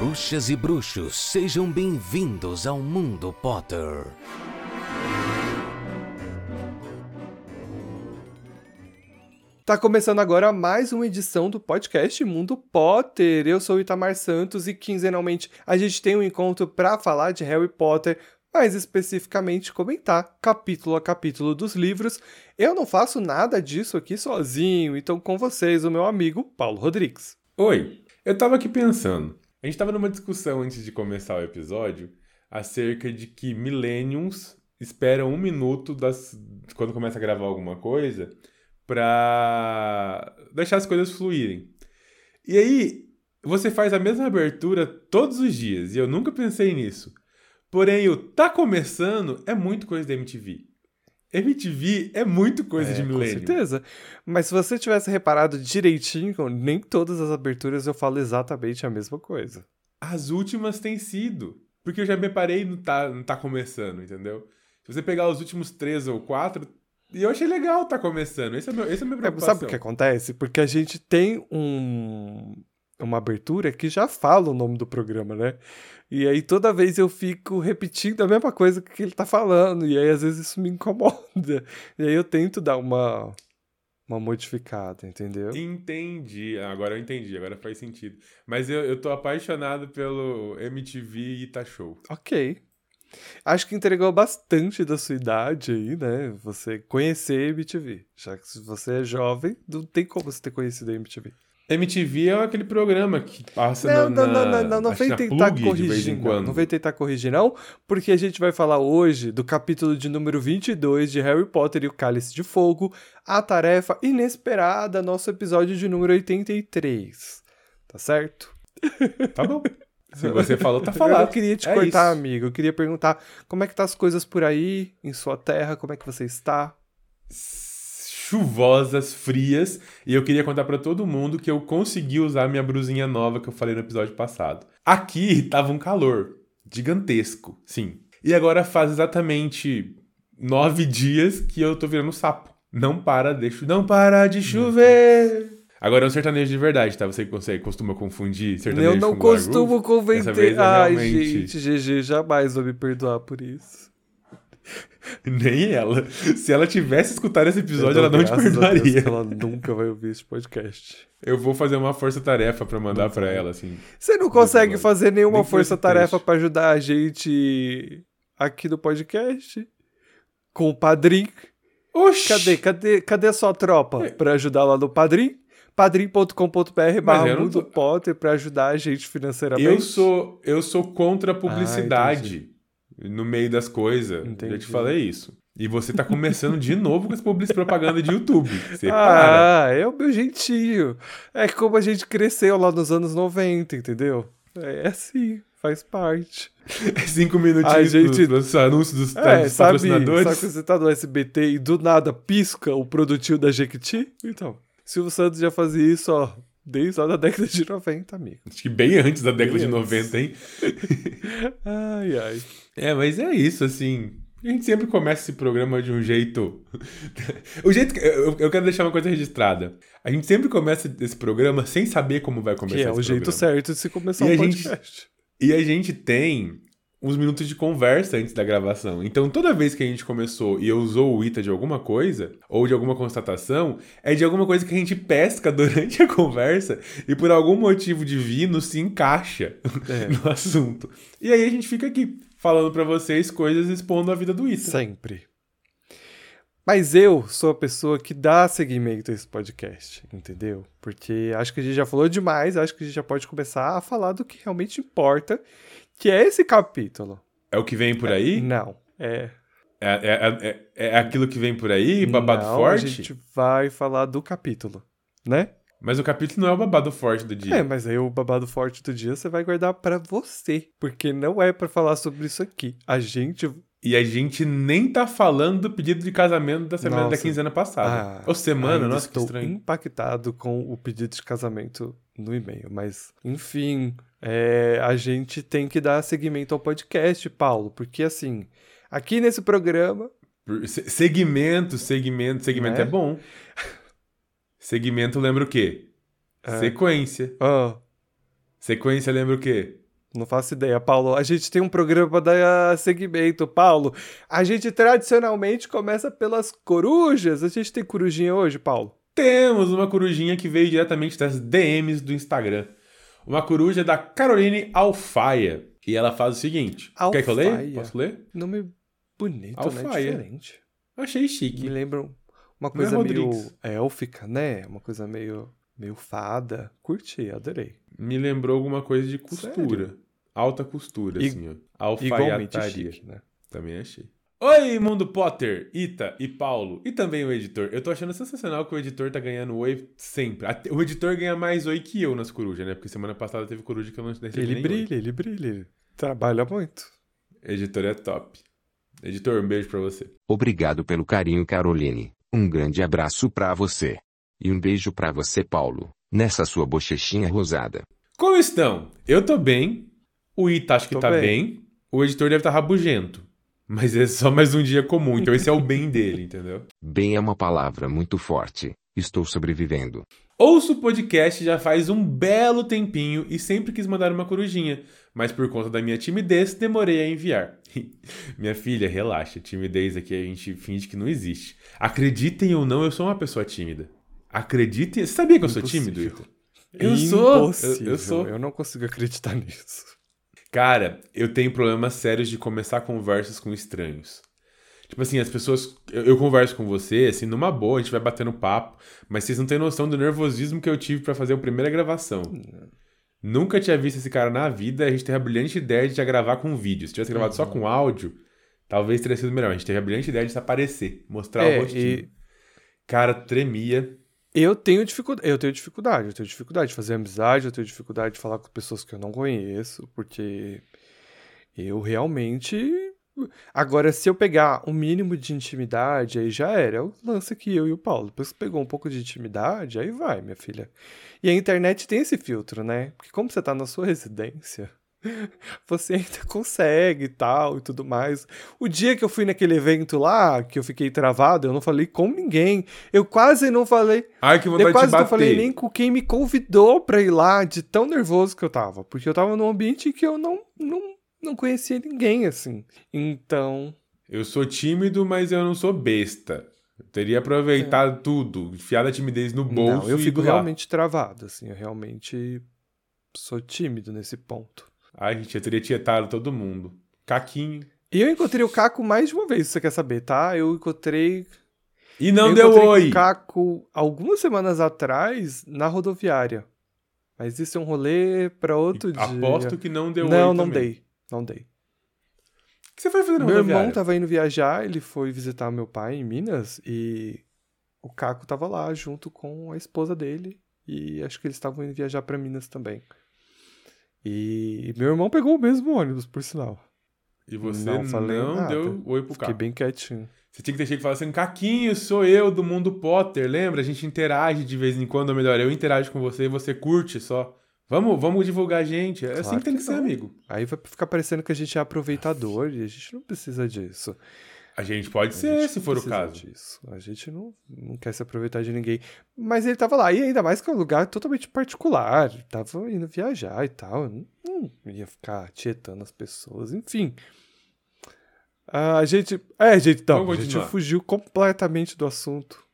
Bruxas e bruxos, sejam bem-vindos ao Mundo Potter. Tá começando agora mais uma edição do podcast Mundo Potter. Eu sou o Itamar Santos e quinzenalmente a gente tem um encontro para falar de Harry Potter, mais especificamente comentar capítulo a capítulo dos livros. Eu não faço nada disso aqui sozinho, então com vocês o meu amigo Paulo Rodrigues. Oi, eu tava aqui pensando. A gente tava numa discussão antes de começar o episódio acerca de que millenniums esperam um minuto das, quando começa a gravar alguma coisa para deixar as coisas fluírem. E aí, você faz a mesma abertura todos os dias, e eu nunca pensei nisso. Porém, o tá começando é muito coisa da MTV. MTV é muito coisa É, de com milênio. certeza. Mas se você tivesse reparado direitinho, nem todas as aberturas eu falo exatamente a mesma coisa. As últimas têm sido. Porque eu já me parei no tá, no tá começando, entendeu? Se você pegar os últimos três ou quatro, e eu achei legal tá começando. Esse é meu, esse é a minha É, preocupação. sabe o que acontece? Porque a gente tem um, uma abertura que já fala o nome do programa, né? E aí toda vez eu fico repetindo a mesma coisa que ele tá falando. E aí às vezes isso me incomoda. E aí eu tento dar uma, uma modificada, entendeu? Entendi. Agora eu entendi, agora faz sentido. Mas eu, eu tô apaixonado pelo MTV Ita Show. Ok. Acho que entregou bastante da sua idade aí, né? Você conhecer a MTV. Já que se você é jovem, não tem como você ter conhecido a MTV. MTV é aquele programa que passa Não, na, não, não, não, não, não vem tentar corrigir, não. quando. Não vem tentar corrigir, não, porque a gente vai falar hoje do capítulo de número 22 de Harry Potter e o Cálice de Fogo, a tarefa inesperada, nosso episódio de número 83. Tá certo? Tá bom. Se você falou, tá Eu falado. não queria te É cortar, isso. amigo. Eu queria perguntar como é que tá as coisas por aí, em sua terra, como é que você está? Chuvosas, frias, e eu queria contar pra todo mundo que eu consegui usar minha brusinha nova que eu falei no episódio passado. Aqui tava um calor gigantesco, sim. E agora faz exatamente nove dias que eu tô virando sapo. Não para, deixa, não para de chover. Agora é um sertanejo de verdade, tá? Você consegue, costuma confundir sertanejo Eu não com costumo convencer. é Ai, realmente- gente, GG, jamais vou me perdoar por isso. Nem ela. Se ela tivesse escutado esse episódio, ela não te Deus perdoaria. que Ela nunca vai ouvir esse podcast. Eu vou fazer uma força-tarefa pra mandar pra ela, assim. Você não consegue fazer nenhuma força-tarefa pra ajudar a gente aqui no podcast? Com o Padrim? Oxi! Cadê, cadê, cadê a sua tropa pra ajudar lá no Padrim? padrim.com.br barra Mundo tô- Potter pra ajudar a gente financeiramente. Eu sou, eu sou contra a Ah, publicidade no meio das coisas. Já Entendi. te falei isso. E você tá começando de novo com as publicidade propaganda de YouTube. Você para. Ah, é o meu jeitinho. É como a gente cresceu lá nos anos 90, entendeu? É assim, faz parte. Cinco minutinhos A gente- dos, anúncios dos, É, dos sabe, patrocinadores. sabe quando você tá no SBT e do nada pisca o produtinho da Jequiti? Então, Silvio Santos já fazia isso, ó, desde lá da década de 90, amigo. Acho que bem antes da década Bem de antes. 90, hein? Ai, ai. É, mas é isso, assim. A gente sempre começa esse programa de um jeito. o jeito que. Eu, eu quero deixar uma coisa registrada. A gente sempre começa esse programa sem saber como vai começar Que é o jeito programa. certo de se começar E um a gente- podcast. E a gente tem uns minutos de conversa antes da gravação. Então, toda vez que a gente começou e eu usou o ITA de alguma coisa, ou de alguma constatação, é de alguma coisa que a gente pesca durante a conversa e por algum motivo divino se encaixa É. no assunto. E aí a gente fica aqui falando pra vocês coisas expondo a vida do ITA. Sempre. Mas eu sou a pessoa que dá seguimento a esse podcast, entendeu? Porque acho que a gente já falou demais, acho que a gente já pode começar a falar do que realmente importa, que é esse capítulo. É o que vem por aí? Não, é. É, é, é, é aquilo que vem por aí? Babado não, forte? A gente vai falar do capítulo, né? Mas o capítulo não é o babado forte do dia. É, mas aí o babado forte do dia você vai guardar pra você, porque não é pra falar sobre isso aqui. A gente E a gente nem tá falando do pedido de casamento da semana Nossa. da quinzena passada. Ah, Ou semana, nossa, que estou estranho. impactado com o pedido de casamento no e-mail, mas enfim, é, a gente tem que dar seguimento ao podcast, Paulo, porque assim, aqui nesse programa, se- Segmento, segmento, segmento Né? é bom. Segmento lembra o quê? É. Sequência. ah, Sequência lembra o quê? Não faço ideia, Paulo. A gente tem um programa para dar segmento, Paulo. A gente tradicionalmente começa pelas corujas. A gente tem corujinha hoje, Paulo? Temos uma corujinha que veio diretamente das DMs do Instagram. Uma coruja da Caroline Alfaia. E ela faz o seguinte. Alfaia. Quer que eu leia? Posso ler? Nome bonito, né? Alfaia. Diferente. Achei chique. Me lembra uma é coisa meio élfica, né? Uma coisa meio, meio fada. Curti, adorei. Me lembrou alguma coisa de costura. Sério? Alta costura, I- assim, ó. Alfaiataria. chique, né? Também achei. Oi, Mundo Potter, Ita e Paulo, e também o editor. Eu tô achando sensacional que o editor tá ganhando oi sempre. O editor ganha mais oi que eu nas corujas, né? Porque semana passada teve coruja que eu não recebi Ele nem brilha, ele brilha. Ele trabalha muito. oi. Editor é top. Editor, um beijo pra você. Obrigado pelo carinho, Caroline. Um grande abraço pra você. E um beijo pra você, Paulo, nessa sua bochechinha rosada. Como estão? Eu tô bem. O Ita acho que Tô tá bem. bem. O editor deve estar rabugento. Mas é só mais um dia comum, então esse é o bem dele, entendeu? Bem é uma palavra muito forte. Estou sobrevivendo. Ouço o podcast já faz um belo tempinho e sempre quis mandar uma corujinha, mas por conta da minha timidez demorei a enviar. minha filha, relaxa, timidez aqui a gente finge que não existe. Acreditem ou não, eu sou uma pessoa tímida. Acreditem. Você sabia que eu sou tímido, Impossível. Ita? Eu sou. Eu, Impossível. eu sou. Eu não consigo acreditar nisso. Cara, eu tenho problemas sérios de começar conversas com estranhos. Tipo assim, as pessoas. Eu, eu converso com você, assim, numa boa, a gente vai batendo papo, mas vocês não têm noção do nervosismo que eu tive pra fazer a primeira gravação. Nunca tinha visto esse cara na vida, a gente teve a brilhante ideia de já gravar com vídeo. Se tivesse gravado só com áudio, talvez teria sido melhor. A gente teve a brilhante ideia de se aparecer, mostrar É, o rostinho. e- Cara, tremia. Eu tenho dificuldade, eu tenho dificuldade, eu tenho dificuldade de fazer amizade, eu tenho dificuldade de falar com pessoas que eu não conheço, porque eu realmente. Agora, se eu pegar um mínimo de intimidade, aí já era. É o lance que eu e o Paulo. Depois que pegou um pouco de intimidade, aí vai, minha filha. E a internet tem esse filtro, né? Porque como você tá na sua residência, você ainda consegue e tal e tudo mais. O dia que eu fui naquele evento lá, que eu fiquei travado, eu não falei com ninguém. Eu quase não falei. Ai, que vontade Eu quase não falei nem com quem me convidou pra ir lá, de tão nervoso que eu tava. Porque eu tava num ambiente que eu não, não, não conhecia ninguém, assim. Então. Eu sou tímido, mas eu não sou besta. Eu teria aproveitado tudo, enfiado a timidez no bolso É. não, eu fico realmente travado, assim. Eu realmente sou tímido nesse ponto. Ai, gente, eu teria tietado todo mundo. Caquinho. E eu encontrei o Caco mais de uma vez, se você quer saber, tá? Eu encontrei. E não eu deu oi. o Caco algumas semanas atrás na rodoviária. Mas isso é um rolê pra outro dia. Aposto que não deu Não, oi não também. dei. Não dei. O que você foi fazer na Meu irmão rodoviária? tava indo viajar, ele foi visitar meu pai em Minas e o Caco tava lá junto com a esposa dele e acho que eles estavam indo viajar pra Minas também. E meu irmão pegou o mesmo ônibus, por sinal. E você Não não, deu oi pro Fiquei cara. bem quietinho. Você tinha que ter chegado e falar assim, Caquinho, sou eu do Mundo Potter, lembra? A gente interage de vez em quando, ou melhor, eu interajo com você e você curte só. Vamos, vamos divulgar a gente. É assim Claro que tem que, que ser, não. amigo. Aí vai ficar parecendo que a gente é aproveitador e a gente não precisa disso. A gente pode A ser, gente se for o caso. disso. A gente não, não quer se aproveitar de ninguém. Mas ele tava lá, e ainda mais que é um lugar totalmente particular. Tava indo viajar e tal. Não, não ia ficar tietando as pessoas, enfim. A gente. É, gente, então, a gente fugiu completamente do assunto.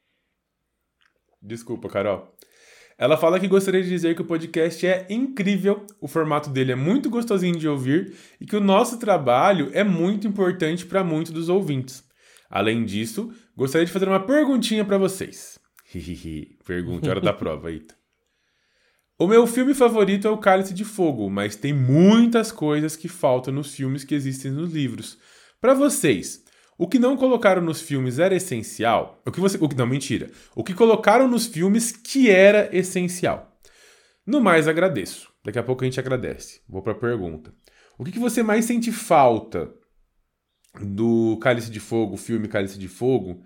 Desculpa, Carol. Ela fala que gostaria de dizer que o podcast é incrível, o formato dele é muito gostosinho de ouvir e que o nosso trabalho é muito importante para muitos dos ouvintes. Além disso, gostaria de fazer uma perguntinha para vocês. Pergunta, hora da prova, Eita. O meu filme favorito é O Cálice de Fogo, mas tem muitas coisas que faltam nos filmes que existem nos livros. Para vocês, o que não colocaram nos filmes era essencial? O que você, o que não mentira? O que colocaram nos filmes que era essencial? No mais agradeço. Daqui a pouco a gente agradece. Vou para a pergunta. O que, que você mais sente falta do Cálice de Fogo, filme Cálice de Fogo,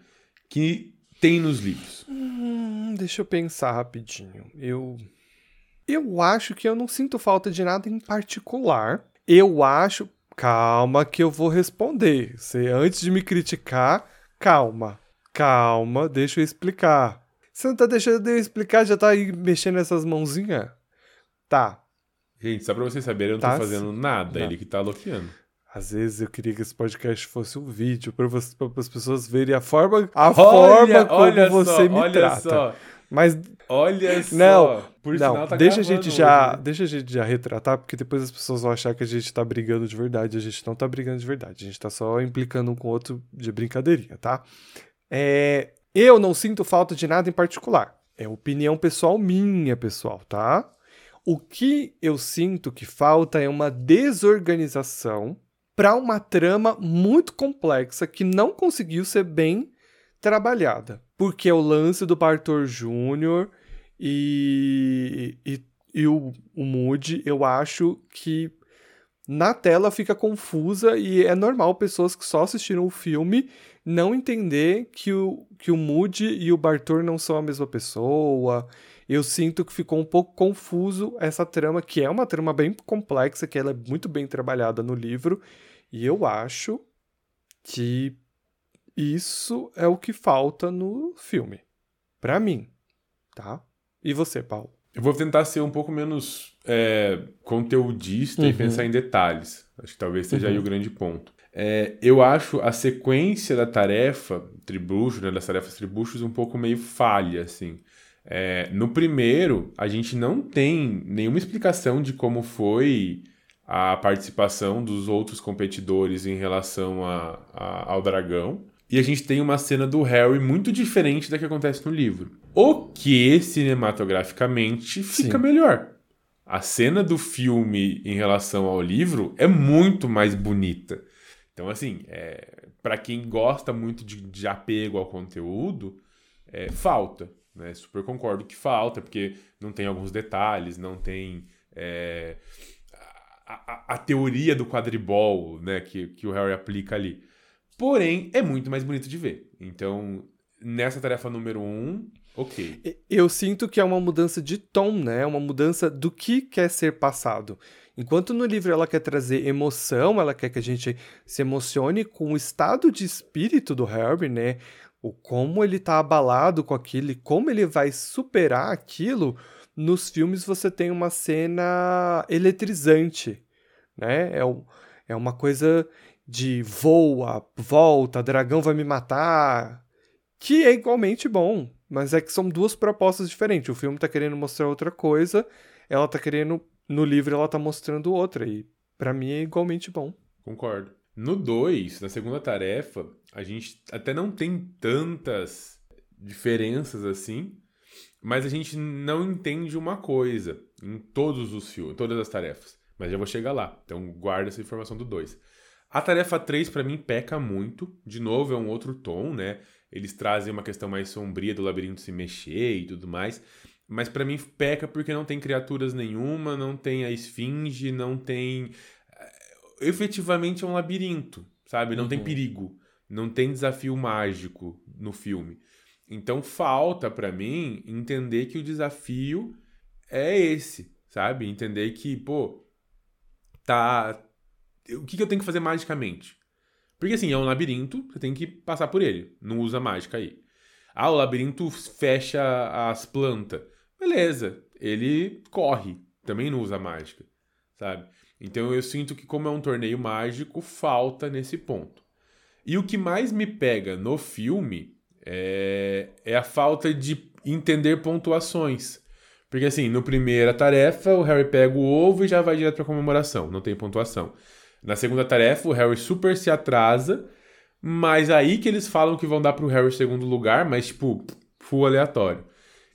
que tem nos livros? Hum, deixa eu pensar rapidinho. Eu. Eu acho que eu não sinto falta de nada em particular. Eu acho. Calma que eu vou responder. Você, antes de me criticar, calma. Calma, deixa eu explicar. Você não tá deixando de eu explicar, já tá aí mexendo essas mãozinhas? Tá. Gente, só pra vocês saberem, eu não Tá tô fazendo nada, Não. ele que tá loqueando. Às vezes eu queria que esse podcast fosse um vídeo para as pessoas verem a forma, a forma como olha você só, me olha trata. só, Mas olha só. Não, Por não, sinal, tá deixa a gente já, hoje, deixa a gente já retratar, porque depois as pessoas vão achar que a gente tá brigando de verdade. A gente não tá brigando de verdade. A gente tá só implicando um com o outro de brincadeirinha, tá? É, eu não sinto falta de nada em particular. É opinião pessoal minha, pessoal, tá? O que eu sinto que falta é uma desorganização para uma trama muito complexa que não conseguiu ser bem trabalhada. Porque o lance do Bartor Júnior e, e, e o, o Moody, eu acho que na tela fica confusa e é normal pessoas que só assistiram o filme não entender que o, que o Moody e o Bartor não são a mesma pessoa. Eu sinto que ficou um pouco confuso essa trama, que é uma trama bem complexa, que ela é muito bem trabalhada no livro, e eu acho que isso é o que falta no filme. Pra mim, tá? E você, Paulo? Eu vou tentar ser um pouco menos é, conteudista e Uhum. pensar em detalhes. Acho que talvez seja aí Uhum. o grande ponto. É, eu acho a sequência da tarefa tribucho, né, das tarefas tribuchos, um pouco meio falha, assim. É, no primeiro, a gente não tem nenhuma explicação de como foi a participação dos outros competidores em relação a- a- ao dragão. E a gente tem uma cena do Harry muito diferente da que acontece no livro. O que cinematograficamente fica Sim. melhor. A cena do filme em relação ao livro é muito mais bonita. Então, assim, é, para quem gosta muito de, de apego ao conteúdo, é, falta. Né? Super concordo que falta, porque não tem alguns detalhes, não tem é, a, a- a teoria do quadribol né, que, que o Harry aplica ali. Porém, é muito mais bonito de ver. Então, nessa tarefa número um, ok. Eu sinto que é uma mudança de tom, né? Uma mudança do que quer ser passado. Enquanto no livro ela quer trazer emoção, ela quer que a gente se emocione com o estado de espírito do Harry, né? O como ele tá abalado com aquilo e como ele vai superar aquilo. Nos filmes você tem uma cena eletrizante, né? É, um- é uma coisa de voa, volta, dragão vai me matar, que é igualmente bom, mas é que são duas propostas diferentes. O filme tá querendo mostrar outra coisa, ela tá querendo, no livro ela tá mostrando outra, e pra mim é igualmente bom. Concordo. No 2, na segunda tarefa, a gente até não tem tantas diferenças assim, mas a gente não entende uma coisa em todos os filmes, todas as tarefas. Mas já vou chegar lá. Então guarda essa informação do 2. A tarefa 3 pra mim peca muito. De novo, é um outro tom, né? Eles trazem uma questão mais sombria do labirinto se mexer e tudo mais. Mas pra mim peca porque não tem criaturas nenhuma, não tem a esfinge, não tem eh, efetivamente é um labirinto, sabe? Não tem Uhum. perigo, não tem desafio mágico no filme. Então falta pra mim entender que o desafio é esse, sabe? Entender que, pô, tá. O que, que eu tenho que fazer magicamente? Porque assim, é um labirinto, você tem que passar por ele. Não usa mágica aí. Ah, o labirinto fecha as plantas. Beleza, ele corre, também não usa mágica, sabe? Então eu sinto que, como é um torneio mágico, falta nesse ponto. E o que mais me pega no filme é, é a falta de entender pontuações. Porque assim, no primeira tarefa, o Harry pega o ovo e já vai direto pra comemoração, não tem pontuação. Na segunda tarefa, o Harry super se atrasa, mas aí que eles falam que vão dar pro Harry segundo lugar, mas tipo, full aleatório.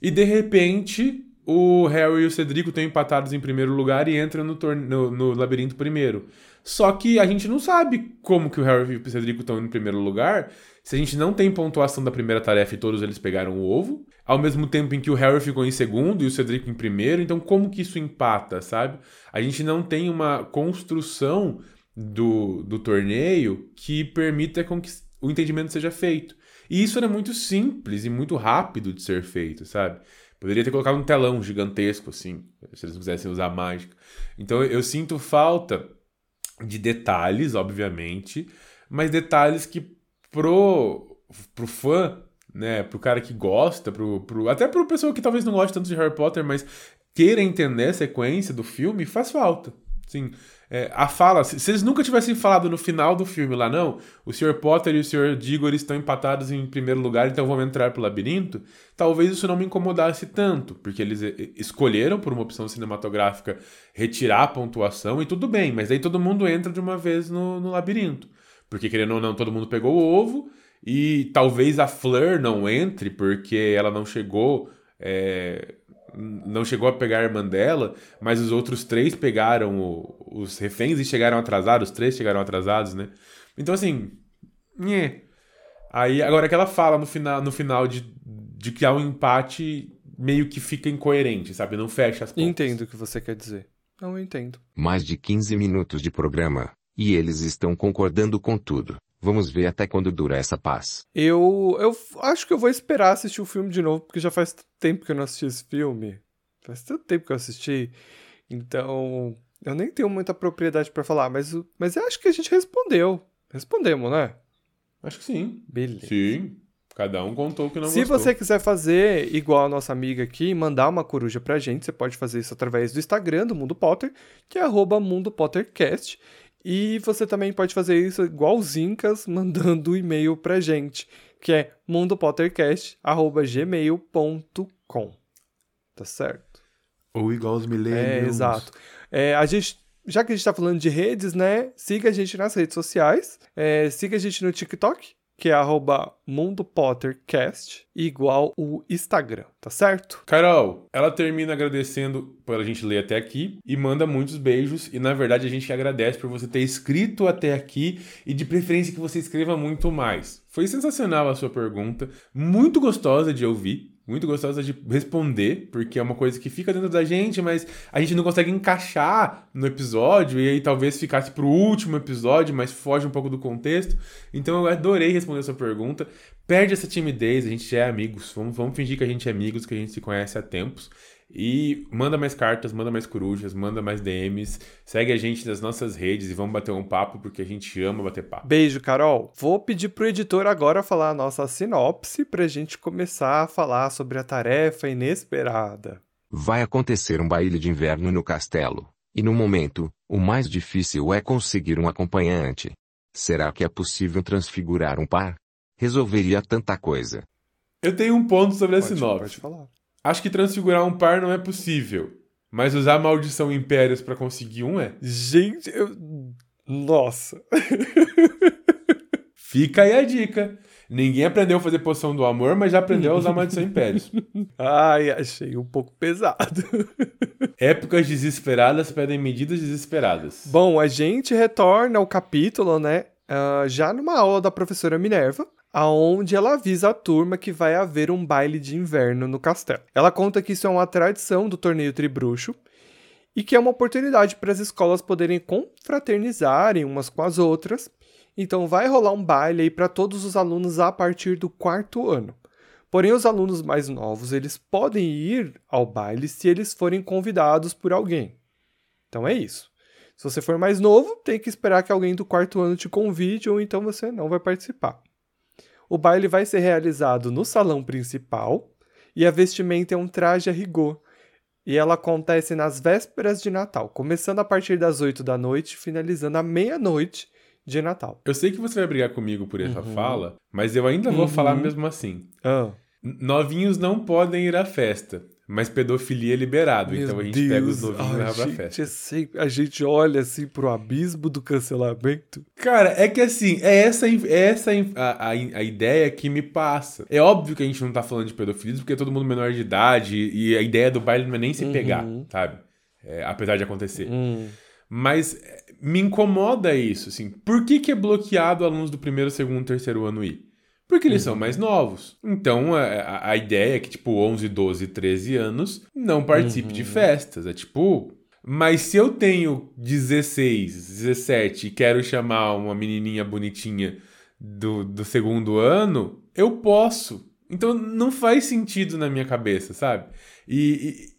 E de repente, o Harry e o Cedrico estão empatados em primeiro lugar e entram no, no, no labirinto primeiro. Só que a gente não sabe como que o Harry e o Cedrico estão em primeiro lugar se a gente não tem pontuação da primeira tarefa e todos eles pegaram o ovo, ao mesmo tempo em que o Harry ficou em segundo e o Cedrico em primeiro, então como que isso empata, sabe? A gente não tem uma construção do, do torneio que permita com que o entendimento seja feito. E isso era muito simples e muito rápido de ser feito, sabe? Poderia ter colocado um telão gigantesco, assim, se eles quisessem usar mágica. Então eu sinto falta de detalhes, obviamente, mas detalhes que pro, pro fã, né? Pro cara que gosta, pro, pro, até pro pessoa que talvez não goste tanto de Harry Potter, mas queira entender a sequência do filme, faz falta. Sim. É, a fala, se, se, eles nunca tivessem falado no final do filme lá, não, o Sr. Potter e o Sr. Diggory estão empatados em primeiro lugar, então vamos entrar pro labirinto, talvez isso não me incomodasse tanto, porque eles escolheram, por uma opção cinematográfica, retirar a pontuação e tudo bem, mas aí todo mundo entra de uma vez no, no labirinto. Porque, querendo ou não, todo mundo pegou o ovo, e talvez a Fleur não entre, porque ela não chegou. É, não chegou a pegar a irmã dela, mas os outros três pegaram o, os reféns e chegaram atrasados, os três chegaram atrasados, né? Então, assim. Nhê. Aí, agora que ela fala no final, no final de, de que há um empate, meio que fica incoerente, sabe? Não fecha as pontas. Entendo o que você quer dizer. Não, eu entendo. Mais de 15 minutos de programa, e eles estão concordando com tudo. Vamos ver até quando dura essa paz. Eu, eu acho que eu vou esperar assistir o filme de novo, porque já faz tempo que eu não assisti esse filme. Faz tanto tempo que eu assisti. Então, eu nem tenho muita propriedade para falar, mas, mas eu acho que a gente respondeu. Respondemos, né? Acho que sim. Beleza. Sim. Cada um contou o que não Se gostou. você quiser fazer igual a nossa amiga aqui, mandar uma coruja pra gente, você pode fazer isso através do Instagram do Mundo Potter, que é arroba Mundo Pottercast. E você também pode fazer isso igual os Incas, mandando um e-mail pra gente, que é mundopottercast.gmail.com. Tá certo? Ou igual os milênios. É, exato. É, a gente, já que a gente tá falando de redes, né? Siga a gente nas redes sociais. É, siga a gente no TikTok, que é arroba mundopottercast, igual o Instagram, tá certo? Carol, ela termina agradecendo por a gente ler até aqui e manda muitos beijos. E na verdade a gente agradece por você ter escrito até aqui e de preferência que você escreva muito mais. Foi sensacional a sua pergunta, muito gostosa de ouvir muito gostosa de responder, porque é uma coisa que fica dentro da gente, mas a gente não consegue encaixar no episódio, e aí talvez ficasse pro último episódio, mas foge um pouco do contexto. Então eu adorei responder a sua pergunta. Perde essa timidez, a gente já é amigos, vamos, vamos fingir que a gente é amigos, que a gente se conhece há tempos. E manda mais cartas, manda mais corujas, manda mais DMs. Segue a gente nas nossas redes e vamos bater um papo porque a gente ama bater papo. Beijo, Carol. Vou pedir pro editor agora falar a nossa sinopse pra gente começar a falar sobre a tarefa inesperada. Vai acontecer um baile de inverno no castelo. E no momento, o mais difícil é conseguir um acompanhante. Será que é possível transfigurar um par? Resolveria tanta coisa. Eu tenho um ponto sobre a Pode, sinopse. pode falar. Acho que transfigurar um par não é possível. Mas usar maldição impérios pra conseguir um é. Gente, eu... Nossa. Fica aí a dica. Ninguém aprendeu a fazer poção do amor, mas já aprendeu a usar maldição impérios. Ai, achei um pouco pesado. Épocas desesperadas pedem medidas desesperadas. Bom, a gente retorna ao capítulo, né? Ah, já numa aula da professora Minerva, aonde ela avisa a turma que vai haver um baile de inverno no castelo. Ela conta que isso é uma tradição do torneio Tribruxo e que é uma oportunidade para as escolas poderem confraternizarem umas com as outras. Então vai rolar um baile aí para todos os alunos a partir do quarto ano. Porém, os alunos mais novos, eles podem ir ao baile se eles forem convidados por alguém. Então é isso. Se você for mais novo, tem que esperar que alguém do quarto ano te convide ou então você não vai participar. O baile vai ser realizado no salão principal e a vestimenta é um traje a rigor. E ela acontece nas vésperas de Natal, começando a partir das 8 da noite finalizando à meia-noite de Natal. Eu sei que você vai brigar comigo por essa fala, mas eu ainda vou Uhum. falar mesmo assim. Ah, Novinhos não podem ir à festa, mas pedofilia é liberado. meu então a gente pega os Deus. novinhos e leva pra festa. é sempre- a gente olha assim pro abismo do cancelamento. Cara, é que assim, é essa, é essa a, a, a ideia que me passa. É óbvio que a gente não tá falando de pedofilia, porque é todo mundo menor de idade e a ideia do baile não é nem se pegar, sabe? É, apesar de acontecer. Hum. Mas é, me incomoda isso, assim. Por que, que é bloqueado alunos do primeiro, segundo, terceiro ano ir? Porque eles são mais novos. Então, a, a- ideia é que, tipo, 11, 12, 13 anos não participe de festas. É tipo... Mas se eu tenho 16, 17 e quero chamar uma menininha bonitinha do, do segundo ano, eu posso. Então, não faz sentido na minha cabeça, sabe? E... e-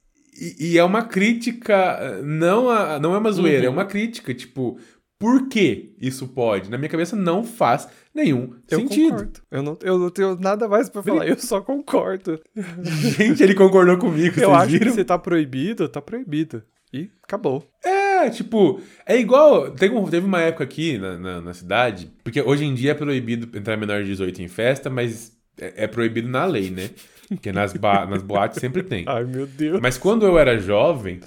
e, é uma crítica, não, a, não é uma zoeira, é uma crítica, tipo, Por que isso pode? Na minha cabeça não faz nenhum Eu sentido. concordo. Eu não, eu não tenho nada mais pra falar, eu só concordo. Gente, ele concordou comigo, eu acho viram? que se tá proibido, tá proibido. E acabou. É, tipo, é igual. Tem um- teve uma época aqui na, na, na cidade, porque hoje em dia é proibido entrar menor de 18 em festa, mas é, é proibido na lei, né? Porque nas, nas boates sempre tem. Ai, meu Deus. Mas quando eu era jovem,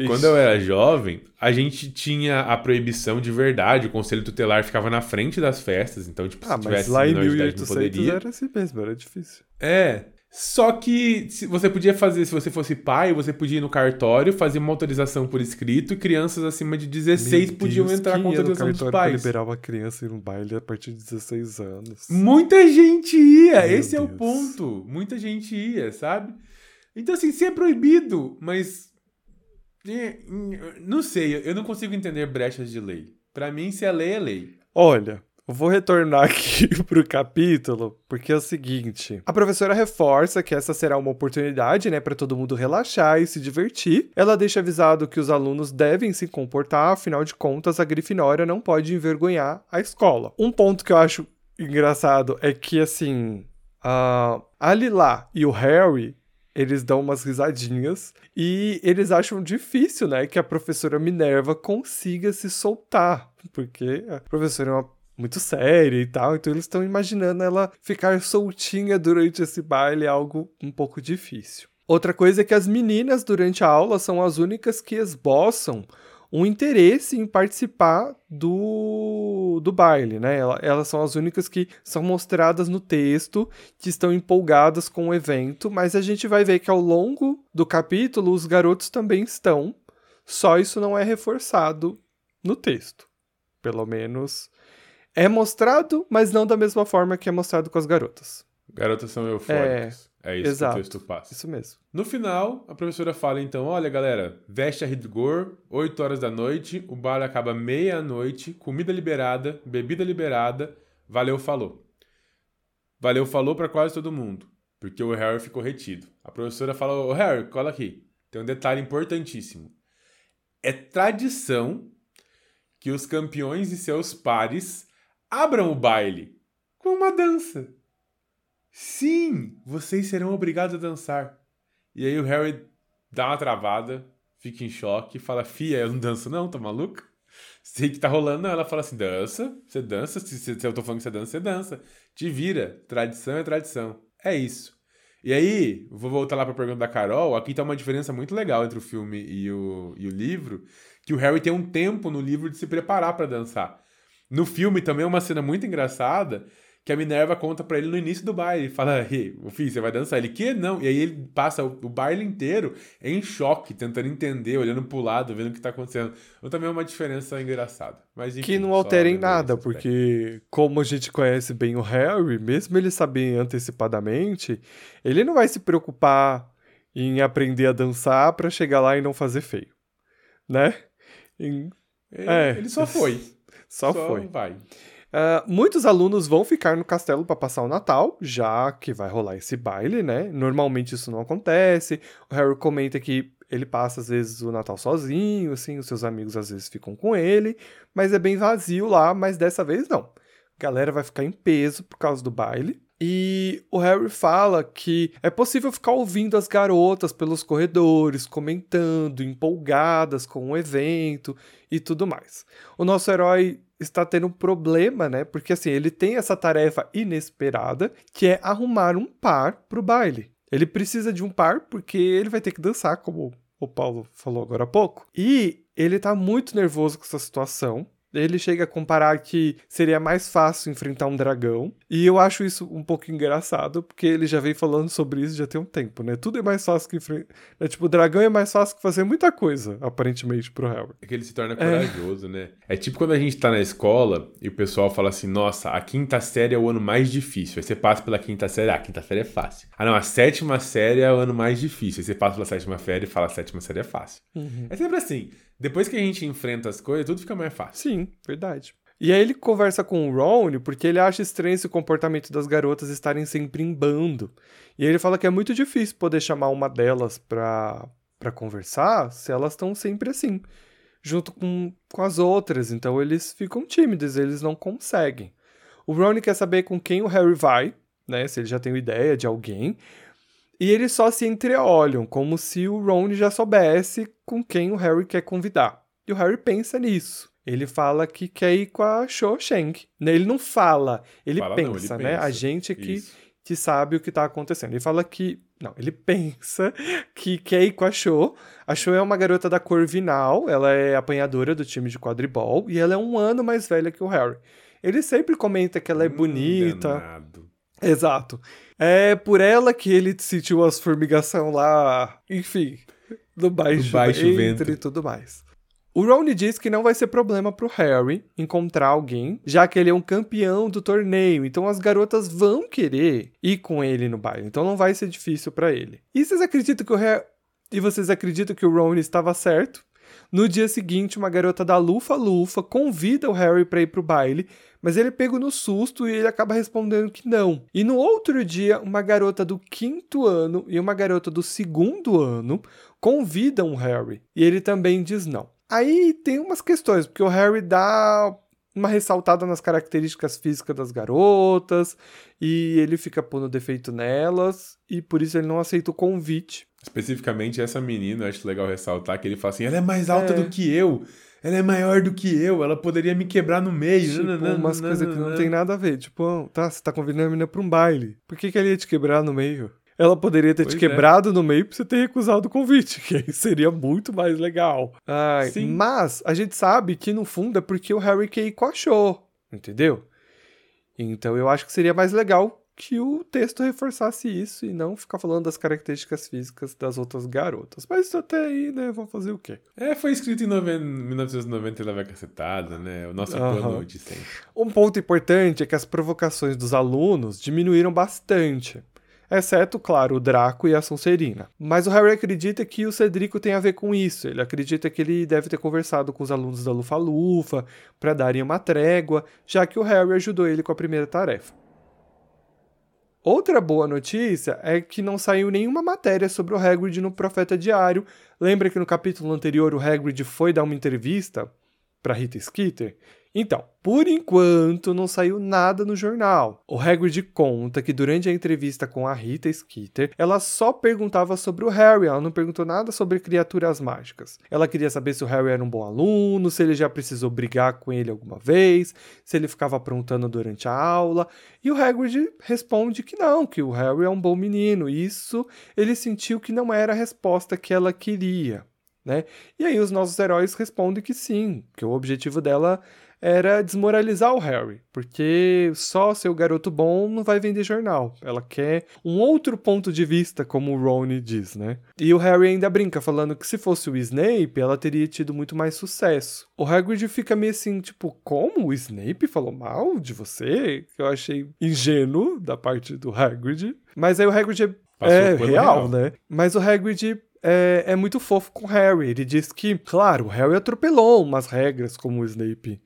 Ixi. quando eu era jovem, a gente tinha a proibição de verdade, o conselho tutelar ficava na frente das festas, então, tipo, se Ah, mas tivesse lá em menor de idade não 1800 poderia. era assim mesmo, era difícil. É. Só que se você podia fazer, se você fosse pai, você podia ir no cartório, fazer uma autorização por escrito e crianças acima de 16 Meu podiam Deus, entrar com ia no autorização dos pais. liberar uma criança em um baile a partir de 16 anos. Muita gente ia, Meu esse é o Deus. ponto. Muita gente ia, sabe? Então, assim, se é proibido, mas. Não sei, eu não consigo entender brechas de lei. Pra mim, se é lei, é lei. Olha, vou retornar aqui pro capítulo, porque é o seguinte: a professora reforça que essa será uma oportunidade, né, para todo mundo relaxar e se divertir. Ela deixa avisado que os alunos devem se comportar, afinal de contas, a Grifinória não pode envergonhar a escola. Um ponto que eu acho engraçado é que, assim, a Lila e o Harry. Eles dão umas risadinhas e eles acham difícil, né, que a professora Minerva consiga se soltar, porque a professora é uma muito séria e tal, então eles estão imaginando ela ficar soltinha durante esse baile, algo um pouco difícil. Outra coisa é que as meninas durante a aula são as únicas que esboçam um interesse em participar do, do baile, né? Ela- Elas são as únicas que são mostradas no texto, que estão empolgadas com o evento, mas a gente vai ver que ao longo do capítulo os garotos também estão, só isso não é reforçado no texto. Pelo menos é mostrado, mas não da mesma forma que é mostrado com as garotas. Garotas são eufóricas. É, isso exato. que o texto passa. Isso mesmo. No final, a professora fala então: olha, galera, veste a rigor, 8 horas da noite, o bar acaba meia-noite, comida liberada, bebida liberada, valeu, falou. Valeu, falou pra quase todo mundo, porque o Harry ficou retido. A professora fala: Ô Harry, cola aqui. Tem um detalhe importantíssimo. É tradição que os campeões e seus pares abram o baile com uma dança. Sim, vocês serão obrigados a dançar. E aí o Harry dá uma travada, fica em choque, fala: Fia, eu não danço, não, tá maluca? Sei que tá rolando, não. Ela fala assim: dança, você dança, se, se, se eu tô falando que você dança, você dança. Te vira. Tradição é tradição. É isso. E aí, vou voltar lá pra pergunta da Carol. Aqui tá uma diferença muito legal entre o filme e o, e o livro: que o Harry tem um tempo no livro de se preparar pra dançar. No filme também é uma cena muito engraçada que a Minerva conta pra ele no início do baile. Fala, ei, o filho, você vai dançar? Ele, que não? E aí ele passa o, o baile inteiro em choque, tentando entender, olhando pro lado, vendo o que tá acontecendo. Então também é uma diferença engraçada. Mas, enfim, que não só altera em lembrando nada, porque como a gente conhece bem o Harry, mesmo ele saber antecipadamente, ele não vai se preocupar em aprender a dançar pra chegar lá e não fazer feio, né? Em- Ele, É. ele só foi. Só, foi. vai. Ah, muitos alunos vão ficar no castelo para passar o Natal, já que vai rolar esse baile, né? Normalmente isso não acontece. O Harry comenta que ele passa às vezes o Natal sozinho, assim, os seus amigos às vezes ficam com ele, mas é bem vazio lá, mas dessa vez não. A galera vai ficar em peso por causa do baile. E o Harry fala que é possível ficar ouvindo as garotas pelos corredores, comentando, empolgadas com o evento e tudo mais. O nosso herói está tendo um problema, né? Porque assim, ele tem essa tarefa inesperada, que é arrumar um par pro baile. Ele precisa de um par porque ele vai ter que dançar, como o Paulo falou agora há pouco. E ele tá muito nervoso com essa situação. Ele chega a comparar que seria mais fácil enfrentar um dragão. E eu acho isso um pouco engraçado, porque ele já vem falando sobre isso já tem um tempo, né? Tudo é mais fácil que enfrentar. É, tipo, o dragão é mais fácil que fazer muita coisa, aparentemente, pro Harry. É que ele se torna corajoso, né? É tipo quando a gente tá na escola e o pessoal fala assim: nossa, a quinta série é o ano mais difícil. Aí você passa pela quinta série, ah, a quinta série é fácil. Ah, não, a sétima série é o ano mais difícil. Aí você passa pela sétima série e fala: a sétima série é fácil. É sempre assim. Depois que a gente enfrenta as coisas, tudo fica mais fácil. Sim, verdade. E aí ele conversa com o Ron porque ele acha estranho esse comportamento das garotas estarem sempre em bando. E ele fala que é muito difícil poder chamar uma delas pra, pra conversar se elas estão sempre assim. junto com, com as outras, então eles ficam tímidos, eles não conseguem. O Ron quer saber com quem o Harry vai, né? Se ele já tem ideia de alguém. E eles só se entreolham, como se o Ron já soubesse com quem o Harry quer convidar. E o Harry pensa nisso. Ele fala que quer ir com a Cho Chang. Né, ele não fala, ele, Fala pensa, não, ele né? A gente que, Isso. que sabe o que tá acontecendo. Ele fala que. Não, ele pensa que quer ir com a Cho. A Cho é uma garota da Corvinal, ela é apanhadora do time de quadribol e ela é um ano mais velha que o Harry. Ele sempre comenta que ela é Hum, bonita. danado. Exato. É por ela que ele sentiu as formigação lá, enfim, do baixo, Do baixo ventre ventre. e tudo mais. O Ron diz que não vai ser problema pro Harry encontrar alguém, já que ele é um campeão do torneio, então as garotas vão querer ir com ele no baile, então não vai ser difícil pra ele. E vocês acreditam que o Harry e vocês acreditam que o Ron estava certo? No dia seguinte, uma garota da Lufa Lufa convida o Harry para ir pro baile, mas ele é pego no susto e ele acaba respondendo que não. E no outro dia, uma garota do quinto ano e uma garota do segundo ano convidam o Harry e ele também diz não. Aí tem umas questões, porque o Harry dá uma ressaltada nas características físicas das garotas e ele fica pondo defeito nelas e por isso ele não aceita o convite. Especificamente essa menina, eu acho legal ressaltar que ele fala assim: ela é mais alta É. do que eu, ela é maior do que eu, ela poderia me quebrar no meio. Tipo, Nananã, umas coisas que não tem nada a ver. Tipo, tá, você tá convidando a menina pra um baile. Por que, que ela ia te quebrar no meio? Ela poderia ter te Pois é. quebrado no meio pra você ter recusado o convite, que aí seria muito mais legal. Ai, Sim. Mas a gente sabe que no fundo é porque o Harry a Cho, entendeu? Então eu acho que seria mais legal que o texto reforçasse isso e não ficar falando das características físicas das outras garotas. Mas isso até aí, né, vão fazer o quê? É, foi escrito em noven- 1990 e ela vai cacetada, né? O nosso Aham. plano de sempre. Um ponto importante é que as provocações dos alunos diminuíram bastante. Exceto, claro, o Draco e a Sonserina. Mas o Harry acredita que o Cedrico tem a ver com isso. Ele acredita que ele deve ter conversado com os alunos da Lufa-Lufa para darem uma trégua, já que o Harry ajudou ele com a primeira tarefa. Outra boa notícia é que não saiu nenhuma matéria sobre o Hagrid no Profeta Diário. Lembra que no capítulo anterior o Hagrid foi dar uma entrevista para Rita Skeeter? Então, por enquanto não saiu nada no jornal. O Hagrid conta que durante a entrevista com a Rita Skeeter, ela só perguntava sobre o Harry, ela não perguntou nada sobre criaturas mágicas. Ela queria saber se o Harry era um bom aluno, se ele já precisou brigar com ele alguma vez, se ele ficava aprontando durante a aula, e o Hagrid responde que não, que o Harry é um bom menino. Isso ele sentiu que não era a resposta que ela queria, né? E aí os nossos heróis respondem que sim, que o objetivo dela era desmoralizar o Harry, porque só ser o garoto bom não vai vender jornal. Ela quer um outro ponto de vista, como o Ron diz, né? E o Harry ainda brinca, falando que se fosse o Snape, ela teria tido muito mais sucesso. O Hagrid fica meio assim, tipo, como o Snape falou mal de você? Que eu achei ingênuo da parte do Hagrid. Mas aí o Hagrid é, é real, real. né? Mas o Hagrid é, é muito fofo com o Harry. Ele diz que, claro, o Harry atropelou umas regras, como o Snape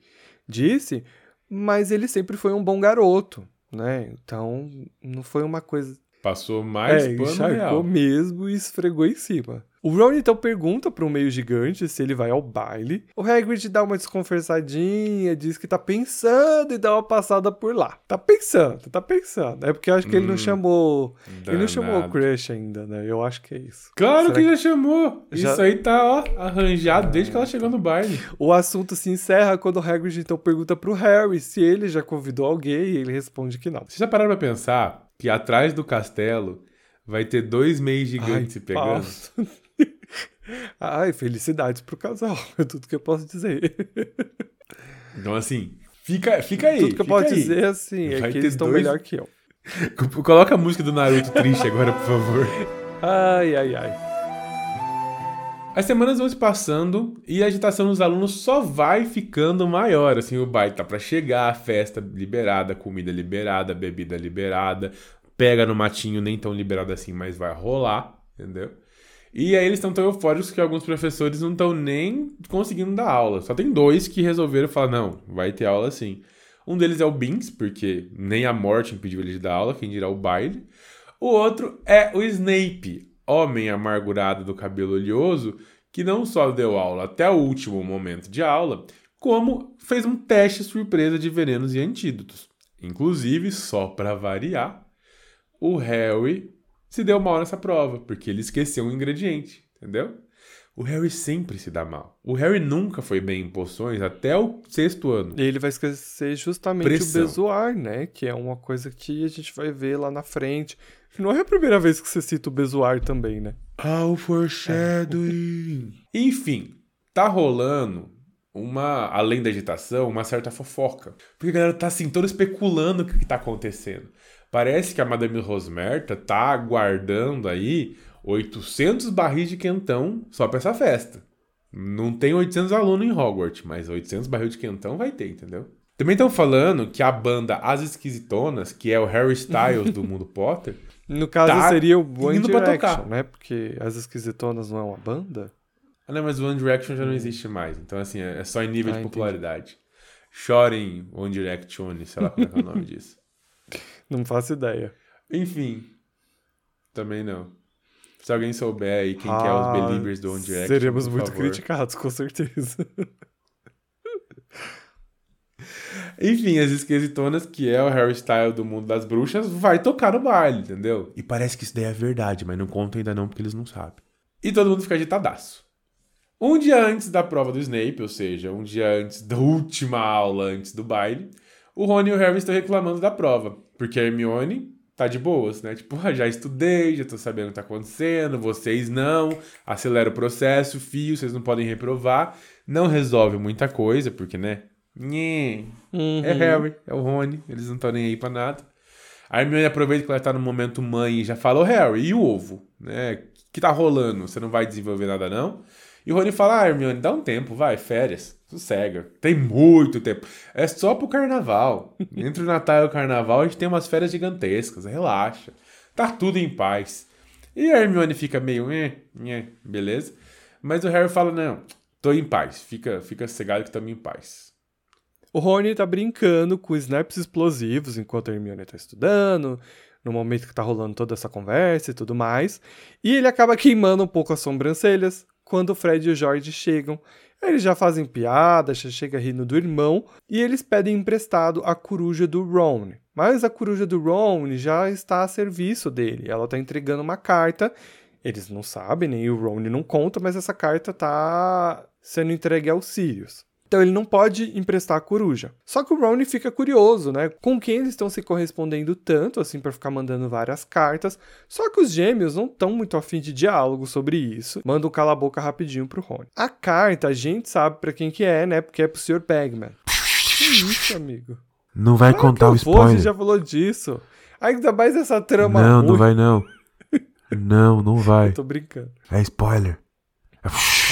disse, mas ele sempre foi um bom garoto, né? Então, não foi uma coisa. Passou mais é, pano encharcou real. mesmo e esfregou em cima. O Ron então pergunta para o meio gigante se ele vai ao baile. O Hagrid dá uma desconversadinha, diz que tá pensando em dar uma passada por lá. Tá pensando, tá pensando. É porque eu acho que ele não Hum, chamou. Ele não chamou o Danado. Crush ainda, né? Eu acho que é isso. Claro Será que já chamou. Já- Isso aí tá, ó, arranjado desde que ela chegou no baile. O assunto se encerra quando o Hagrid então pergunta pro Harry se ele já convidou alguém e ele responde que não. Vocês já pararam pra pensar que atrás do castelo vai ter dois meios gigantes se pegando? Ai, felicidades pro casal. É tudo que eu posso dizer. Então, assim, fica, fica aí. tudo que eu posso aí. dizer assim é Vai que ter eles estão dois- melhor que eu. Coloca a música do Naruto triste agora, por favor. Ai, ai, ai. As semanas vão se passando e a agitação dos alunos só vai ficando maior. Assim, o baile tá pra chegar, festa liberada, comida liberada, bebida liberada, pega no matinho nem tão liberado assim, mas vai rolar, entendeu? E aí eles estão tão eufóricos que alguns professores não estão nem conseguindo dar aula. Só tem dois que resolveram falar, não, vai ter aula sim. Um deles é o Binks, porque nem a morte impediu ele de dar aula, quem dirá o baile. O outro é o Snape, homem amargurado do cabelo oleoso, que não só deu aula até o último momento de aula, como fez um teste surpresa de venenos e antídotos. Inclusive, só para variar, o Harry se deu mal nessa prova, porque ele esqueceu um ingrediente, entendeu? O Harry sempre se dá mal. O Harry nunca foi bem em poções até o sexto ano. E ele vai esquecer justamente Pressão. o bezoar, né? Que é uma coisa que a gente vai ver lá na frente. Não é a primeira vez que você cita o bezoar também, né? Ah, o foreshadowing. Enfim, tá rolando uma, além da agitação, uma certa fofoca. Porque a galera tá assim, toda especulando o que, que tá acontecendo. Parece que a Madame Rosmerta tá aguardando aí 800 barris de quentão só pra essa festa. Não tem 800 alunos em Hogwarts, mas 800 barris de quentão vai ter, entendeu? Também estão falando que a banda As Esquisitonas, que é o Harry Styles do mundo Potter, No caso Tá seria o One Direction, tocar. né? Porque as esquisitonas não é uma banda. Ah, não, mas o One Direction já não existe mais. Então, assim, é é só em nível Ah, de entendi. popularidade. Chorem One Direction, sei lá como é, que é o nome disso. Não faço ideia. Enfim, também não. Se alguém souber aí quem que é Ah, os Believers do One Direction, Seremos muito favor. criticados, com certeza. Enfim, as esquisitonas, que é o Harry Styles do mundo das bruxas, vai tocar no baile, entendeu? E parece que isso daí é verdade, mas não conta ainda não, porque eles não sabem. E todo mundo fica agitadaço. Um dia antes da prova do Snape, ou seja, um dia antes da última aula antes do baile, o Rony e o Harry estão reclamando da prova, porque a Hermione tá de boas, né? Tipo, ah, já estudei, já tô sabendo o que tá acontecendo, vocês não, acelera o processo, fio, vocês não podem reprovar. Não resolve muita coisa, porque, né? Nhê, Uhum. é Harry, é o Rony, eles não estão nem aí pra nada. A Hermione aproveita que ela tá no momento mãe e já fala, ô Harry, e o ovo? Né? Que tá rolando? Você não vai desenvolver nada, não? E o Rony fala, ah, Hermione, dá um tempo, vai, férias, sossega. Tem muito tempo. É só pro carnaval. Entre o Natal e o carnaval, a gente tem umas férias gigantescas, relaxa. Tá tudo em paz. E a Hermione fica meio, eh, eh, beleza? Mas o Harry fala, não, tô em paz, fica, fica cegado que estamos em paz. O Rony tá brincando com snaps explosivos enquanto a Hermione tá estudando, no momento que tá rolando toda essa conversa e tudo mais. E ele acaba queimando um pouco as sobrancelhas quando o Fred e o George chegam. Eles já fazem piada, já chega rindo do irmão, e eles pedem emprestado a coruja do Ron. Mas a coruja do Ron já está a serviço dele. Ela tá entregando uma carta. Eles não sabem, nem o Ron não conta, mas essa carta tá sendo entregue aos Sirius. Então ele não pode emprestar a coruja. Só que o Ron fica curioso, né? Com quem eles estão se correspondendo tanto, assim, para ficar mandando várias cartas. Só que os gêmeos não estão muito afim de diálogo sobre isso. Manda um cala-boca rapidinho pro Ron. A carta a gente sabe para quem que é, né? Porque é pro Sr. Bagman. Que isso, amigo? Não vai Claro que eu vou, a gente já falou disso. Ainda mais essa trama ruim. vai não. Não, não vai. Eu tô brincando. É spoiler.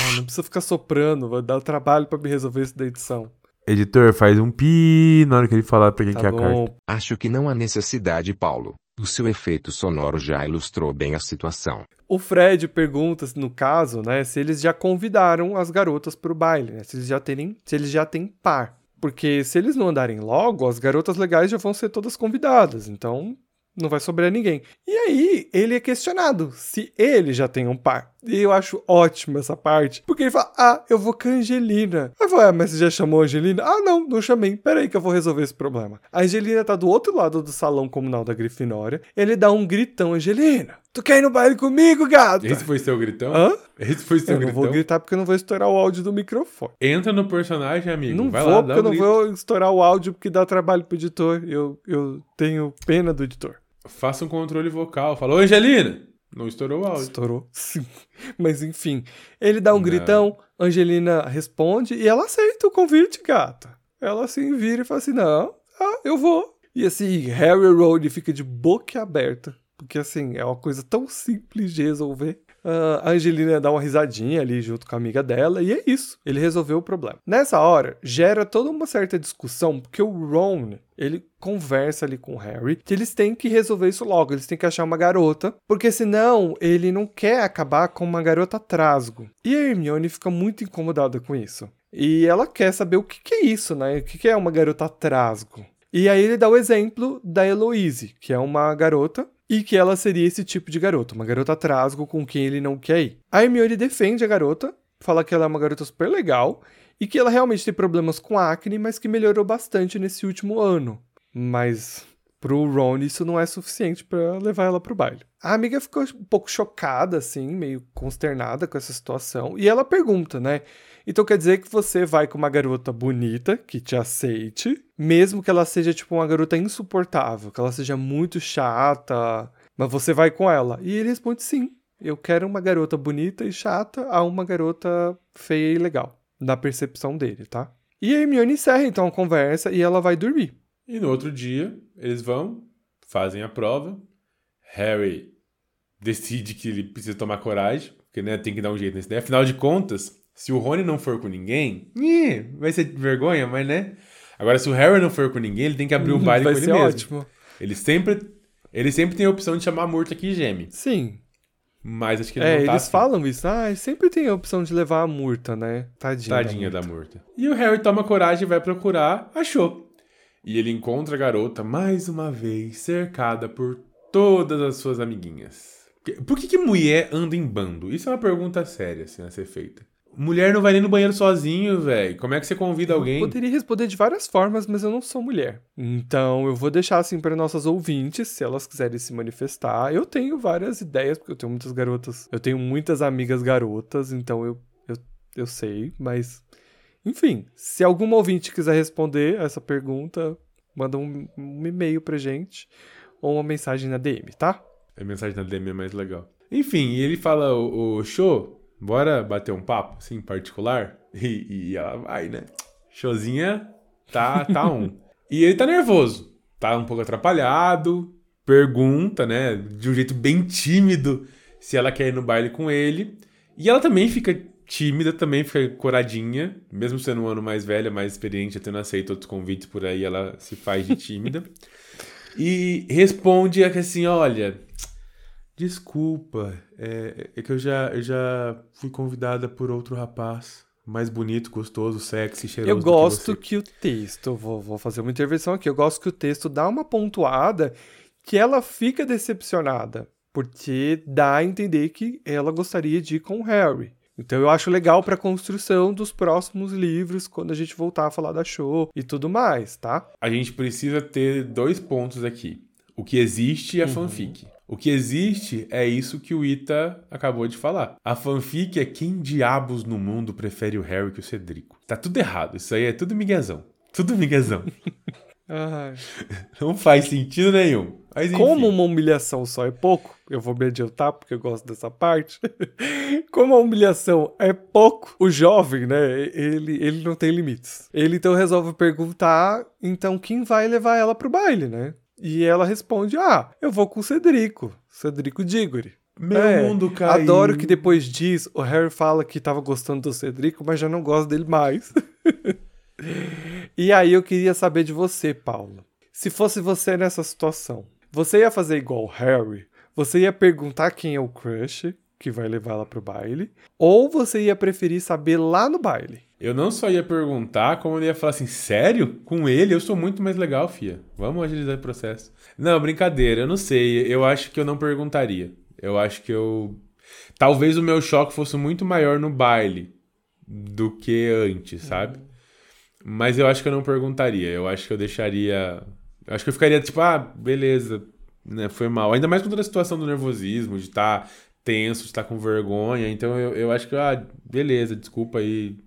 Ah, não precisa ficar soprando, vai dar trabalho pra me resolver isso da edição. Editor, faz um pi na hora que ele falar pra quem Tá que é a carta. bom. Acho que não há necessidade, Paulo. O seu efeito sonoro já ilustrou bem a situação. O Fred pergunta, no caso, né, se eles já convidaram as garotas pro baile, né? Se eles já terem, se eles já têm par. Porque se eles não andarem logo, as garotas legais já vão ser todas convidadas. Então, não vai sobrar ninguém. E aí, ele é questionado se ele já tem um par. E eu acho ótimo essa parte. Porque ele fala: Ah, eu vou com a Angelina. Aí eu falo, ah, mas você já chamou a Angelina? Ah, não, não chamei. Peraí que eu vou resolver esse problema. A Angelina tá do outro lado do salão comunal da Grifinória. Ele dá um gritão, Angelina. Tu quer ir no baile comigo, gata? Esse foi seu gritão? Hã? Esse foi seu Eu gritão? vou gritar porque eu não vou estourar o áudio do microfone. Entra no personagem, amigo. não vai vou, lá, porque eu um não grito. vou estourar o áudio porque dá trabalho pro editor. Eu, eu tenho pena do editor. Faça um controle vocal. Falou, Angelina! Não estourou o áudio. Estourou. Sim. Mas enfim, ele dá um Não. gritão, Angelina responde e ela aceita o convite, gata. Ela assim vira e fala assim: não, ah, eu vou. E assim, Harry Road fica de boca aberta. Porque assim, é uma coisa tão simples de resolver. Ah, a Angelina dá uma risadinha ali junto com a amiga dela, e é isso. Ele resolveu o problema. Nessa hora, gera toda uma certa discussão, porque o Ron, ele conversa ali com o Harry, que eles têm que resolver isso logo, eles têm que achar uma garota, porque senão ele não quer acabar com uma garota trasgo. E a Hermione fica muito incomodada com isso. E ela quer saber o que, que é isso, né? O que, que é uma garota trasgo? E aí ele dá o exemplo da Heloise, que é uma garota e que ela seria esse tipo de garota, uma garota trasgo com quem ele não quer ir. A Hermione defende a garota, fala que ela é uma garota super legal e que ela realmente tem problemas com acne, mas que melhorou bastante nesse último ano. Mas pro Ron isso não é suficiente para levar ela pro baile. A amiga ficou um pouco chocada, assim, meio consternada com essa situação, e ela pergunta, né? Então quer dizer que você vai com uma garota bonita, que te aceite, mesmo que ela seja tipo uma garota insuportável, que ela seja muito chata, mas você vai com ela. E ele responde sim. Eu quero uma garota bonita e chata a uma garota feia e legal, na percepção dele, tá? E a Hermione encerra então a conversa e ela vai dormir. E no outro dia, eles vão, fazem a prova. Harry decide que ele precisa tomar coragem, porque né, tem que dar um jeito nesse daí. Afinal de contas, se o Rony não for com ninguém, vai ser vergonha, mas né? Agora, se o Harry não for com ninguém, ele tem que abrir o baile vai com ele ser mesmo. ótimo. Ele sempre, ele sempre tem a opção de chamar a Murta que geme. Sim. Mas acho que ele É, não tá eles assim. falam isso. Ah, sempre tem a opção de levar a murta, né? Tadinha. Tadinha da Murta. E o Harry toma coragem e vai procurar, achou. E ele encontra a garota mais uma vez cercada por todas as suas amiguinhas. Por que, que mulher anda em bando? Isso é uma pergunta séria assim, a ser feita. Mulher não vai nem no banheiro sozinho, velho. Como é que você convida alguém? Eu poderia responder de várias formas, mas eu não sou mulher. Então eu vou deixar assim para nossas ouvintes, se elas quiserem se manifestar. Eu tenho várias ideias, porque eu tenho muitas garotas. Eu tenho muitas amigas garotas, então eu, eu, eu sei, mas. Enfim, se alguma ouvinte quiser responder essa pergunta, manda um, um e-mail pra gente ou uma mensagem na DM, tá? A mensagem na DM é mais legal. Enfim, e ele fala, o, o show, bora bater um papo, assim, particular? E, e ela vai, né? Showzinha tá, tá um. e ele tá nervoso, tá um pouco atrapalhado, pergunta, né, de um jeito bem tímido, se ela quer ir no baile com ele. E ela também fica tímida, também fica coradinha, mesmo sendo um ano mais velha, mais experiente, tendo aceito outros convites por aí, ela se faz de tímida. e responde assim, olha, desculpa, é, é que eu já, eu já fui convidada por outro rapaz, mais bonito, gostoso, sexy, cheiroso Eu que gosto você." que, o texto, vou, vou fazer uma intervenção aqui, eu gosto que o texto dá uma pontuada que ela fica decepcionada, porque dá a entender que ela gostaria de ir com o Harry. Então eu acho legal pra construção dos próximos livros, quando a gente voltar a falar da show e tudo mais, tá? A gente precisa ter dois pontos aqui. O que existe e a fanfic. O que existe é isso que o Ita acabou de falar. A fanfic é quem diabos no mundo prefere o Harry que o Cedrico. Tá tudo errado. Isso aí é tudo miguezão. Tudo miguezão. Não faz sentido nenhum. Mas. Como uma humilhação só é pouco, eu vou me adiantar porque eu gosto dessa parte. Como a humilhação é pouco, o jovem, né, ele, ele não tem limites. Ele então resolve perguntar, então quem vai levar ela pro baile, né? E ela responde: Ah, eu vou com o Cedrico, Cedrico Diggory. Meu É, mundo caiu. Adoro que depois disso o Harry fala que tava gostando do Cedrico, mas já não gosta dele mais. e aí eu queria saber de você, Paula. Se fosse você nessa situação, você ia fazer igual o Harry? Você ia perguntar quem é o crush que vai levar ela pro baile? Ou você ia preferir saber lá no baile? Eu não só ia perguntar, como eu ia falar assim, sério? Com ele eu sou muito mais legal, fia. Vamos agilizar o processo. Não, brincadeira, eu não sei. Eu acho que eu não perguntaria. Eu acho que eu. Talvez o meu choque fosse muito maior no baile do que antes, sabe? Mas eu acho que eu não perguntaria. Eu acho que eu deixaria. Eu acho que eu ficaria tipo, ah, beleza, né? Foi mal. Ainda mais com toda a situação do nervosismo, de estar tenso, de estar com vergonha. Então eu, eu acho que, ah, beleza, desculpa aí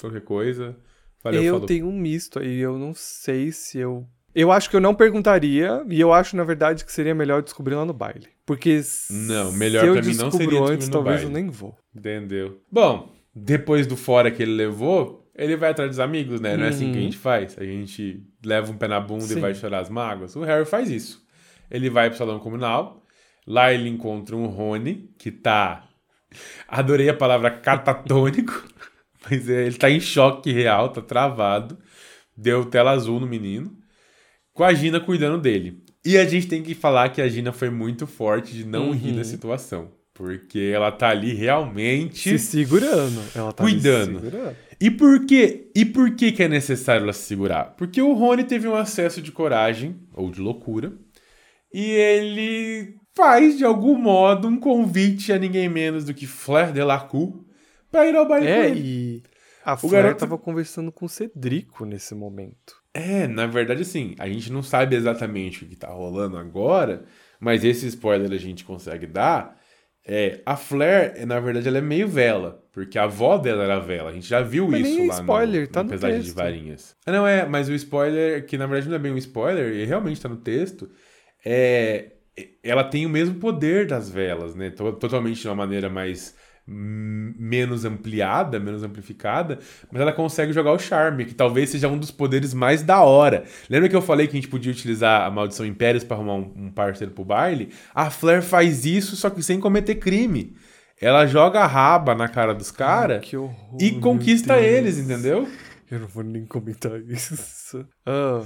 qualquer coisa. Valeu, eu falou. tenho um misto aí, eu não sei se eu. Eu acho que eu não perguntaria, e eu acho, na verdade, que seria melhor descobrir lá no baile. Porque Não, melhor se eu pra mim não seria descobrir antes, talvez baile. eu nem vou. Entendeu? Bom, depois do fora que ele levou, ele vai atrás dos amigos, né? Não é assim que a gente faz. A gente leva um pé na bunda Uhum. Sim. e vai chorar as mágoas. O Harry faz isso. Ele vai pro salão comunal. Lá ele encontra um Rony, que tá. Adorei a palavra catatônico. Mas é, ele tá em choque real, tá travado. Deu tela azul no menino. Com a Gina cuidando dele. E a gente tem que falar que a Gina foi muito forte de não rir Uhum. da situação. Porque ela tá ali realmente. Se segurando. Ela tá Cuidando. Se segurando. E por quê? E por que, que é necessário ela se segurar? Porque o Rony teve um acesso de coragem, ou de loucura, e ele faz, de algum modo, um convite a ninguém menos do que Flair Delacour pra ir ao baile É, e a O Flair garoto- tava conversando com o Cedrico nesse momento. É, na verdade, assim, a gente não sabe exatamente o que tá rolando agora, mas esse spoiler a gente consegue dar. É, a Flair, na verdade, ela é meio vela, porque a avó dela era vela. A gente já viu Mas isso nem é lá spoiler, no, tá no no Pesadelo de texto. Varinhas. Ah, não, é, mas o spoiler, que na verdade não é bem um spoiler, e realmente tá no texto, é, ela tem o mesmo poder das velas, né? To- Totalmente de uma maneira mais hum, menos ampliada, menos amplificada, mas ela consegue jogar o charme, que talvez seja um dos poderes mais da hora. Lembra que eu falei que a gente podia utilizar a maldição Impérios para arrumar um, um parceiro pro baile? A Flair faz isso, só que sem cometer crime. Ela joga a raba na cara dos caras e conquista eles, entendeu? Eu não vou nem comentar isso. Ah,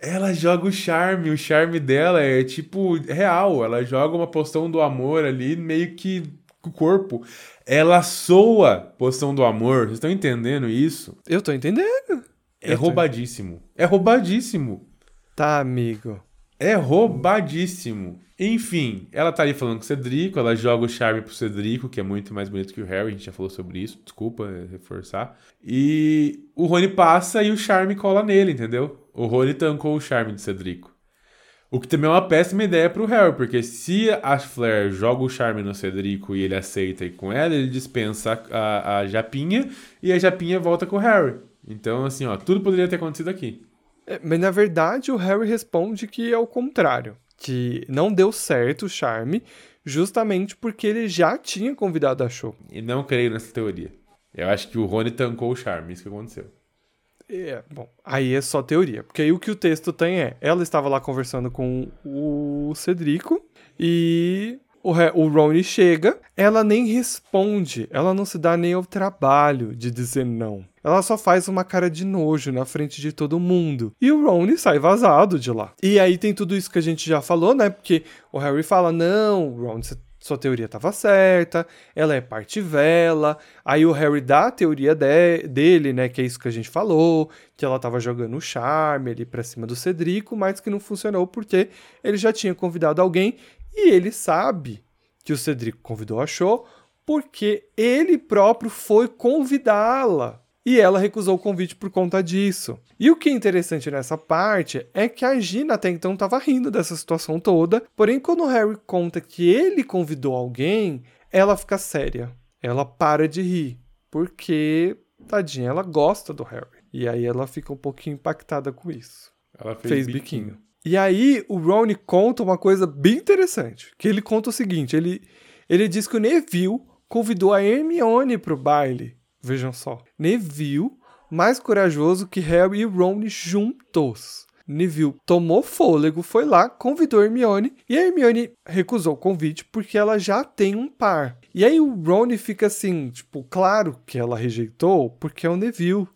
Ela joga o charme, o charme dela é tipo real. Ela joga uma poção do amor ali, meio que o corpo. Ela soa poção do amor. Vocês estão entendendo isso? eu tô entendendo. É Eu tô- roubadíssimo. É roubadíssimo. Tá, amigo. É roubadíssimo. Enfim, ela tá ali falando com o Cedrico, ela joga o charme pro Cedrico, que é muito mais bonito que o Harry, a gente já falou sobre isso, desculpa é, reforçar. E o Rony passa e o charme cola nele, entendeu? O Rony tancou o charme de Cedrico. O que também é uma péssima ideia pro Harry, porque se a Flair joga o charme no Cedrico e ele aceita ir com ela, ele dispensa a, a Japinha e a Japinha volta com o Harry. Então, assim, ó, tudo poderia ter acontecido aqui. É, mas na verdade o Harry responde que é o contrário. Que não deu certo o charme, justamente porque ele já tinha convidado a show. E não creio nessa teoria. Eu acho que o Rony tancou o charme, isso que aconteceu. É, bom, aí é só teoria. Porque aí o que o texto tem é: ela estava lá conversando com o Cedrico e o, o Rony chega, ela nem responde, ela não se dá nem ao trabalho de dizer não. Ela só faz uma cara de nojo na frente de todo mundo. E o Rony sai vazado de lá. E aí tem tudo isso que a gente já falou, né? Porque o Harry fala: não, Ron, você sua teoria estava certa, ela é parte vela. Aí o Harry dá a teoria de- dele, né? Que é isso que a gente falou, que ela estava jogando o charme ali pra cima do Cedrico, mas que não funcionou porque ele já tinha convidado alguém e ele sabe que o Cedrico convidou a porque ele próprio foi convidá-la. E ela recusou o convite por conta disso. E o que é interessante nessa parte é que a Gina até então estava rindo dessa situação toda, porém quando o Harry conta que ele convidou alguém, ela fica séria. Ela para de rir, porque tadinha, ela gosta do Harry. E aí ela fica um pouquinho impactada com isso. Ela fez, Fez biquinho. E aí o Ron conta uma coisa bem interessante, que ele conta o seguinte, ele ele diz que o Neville convidou a Hermione pro baile. Vejam só. Neville, mais corajoso que Harry e Ron juntos. Neville tomou fôlego, foi lá, convidou Hermione e a Hermione recusou o convite porque ela já tem um par. E aí o Ron fica assim, tipo, claro que ela rejeitou porque é o Neville.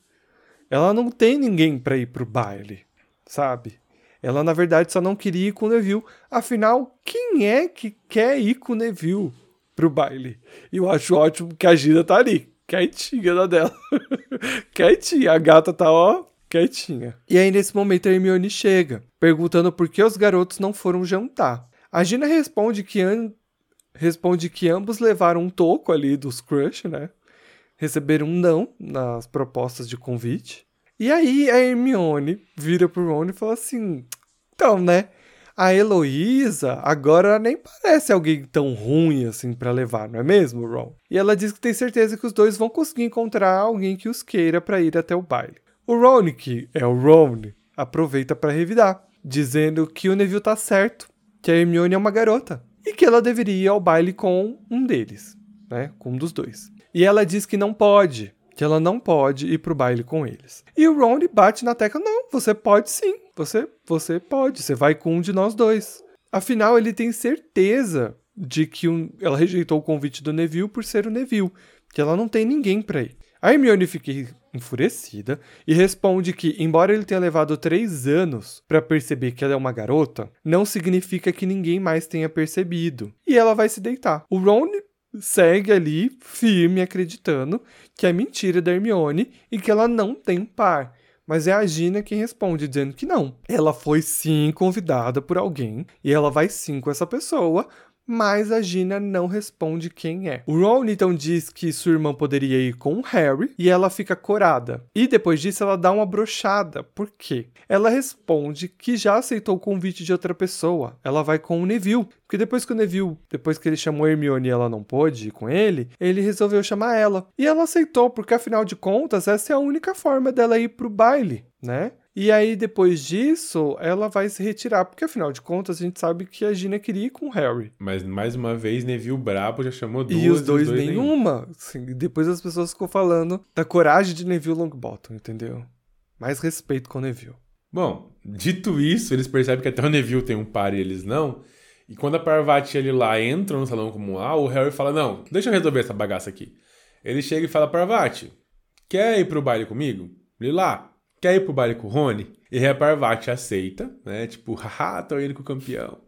Ela não tem ninguém pra ir pro baile, sabe? Ela na verdade só não queria ir com o Neville. Afinal, quem é que quer ir com o Neville pro baile? E eu acho ótimo que a Gina tá ali, quietinha na dela. quietinha, a gata tá ó, quietinha. E aí nesse momento a Hermione chega, perguntando por que os garotos não foram jantar. A Gina responde que an- responde que ambos levaram um toco ali dos crush, né? Receberam um não nas propostas de convite. E aí a Hermione vira pro Ron e fala assim: então, né? A Heloísa agora nem parece alguém tão ruim assim pra levar, não é mesmo, Ron? E ela diz que tem certeza que os dois vão conseguir encontrar alguém que os queira pra ir até o baile. O Ron, que é o Ron, aproveita pra revidar, dizendo que o Neville tá certo, que a Hermione é uma garota e que ela deveria ir ao baile com um deles, né? Com um dos dois. E ela diz que não pode, que ela não pode ir pro baile com eles. E o Ron bate na tecla: não, você pode sim. Você, você pode, você vai com um de nós dois. Afinal, ele tem certeza de que um- ela rejeitou o convite do Neville por ser o Neville, que ela não tem ninguém pra ir. A Hermione fica enfurecida e responde que, embora ele tenha levado três anos pra perceber que ela é uma garota, não significa que ninguém mais tenha percebido. E ela vai se deitar. O Ron segue ali, firme, acreditando que é mentira da Hermione e que ela não tem um par. Mas é a Gina quem responde, dizendo que não. Ela foi sim convidada por alguém e ela vai sim com essa pessoa, mas a Gina não responde quem é. O Ron então diz que sua irmã poderia ir com o Harry e ela fica corada. E depois disso ela dá uma brochada. Por quê? Ela responde que já aceitou o convite de outra pessoa. Ela vai com o Neville. Porque depois que o Neville, depois que ele chamou Hermione e ela não pôde ir com ele, ele resolveu chamar ela. E ela aceitou, porque afinal de contas, essa é a única forma dela ir pro baile, né? E aí, depois disso, ela vai se retirar, porque afinal de contas, a gente sabe que a Gina queria ir com o Harry. Mas mais uma vez, Neville brabo já chamou duas E os dois, dois nenhuma. Assim, depois as pessoas ficam falando da coragem de Neville Longbottom, entendeu? Mais respeito com o Neville. Bom, dito isso, eles percebem que até o Neville tem um par e eles não. E quando a Parvati e ele lá entram no salão comunal, o Harry fala: Não, deixa eu resolver essa bagaça aqui. Ele chega e fala: Parvati, quer ir pro baile comigo? Lila, quer ir pro baile com o Rony? E a Parvati aceita, né? Tipo, haha, tô indo com o campeão.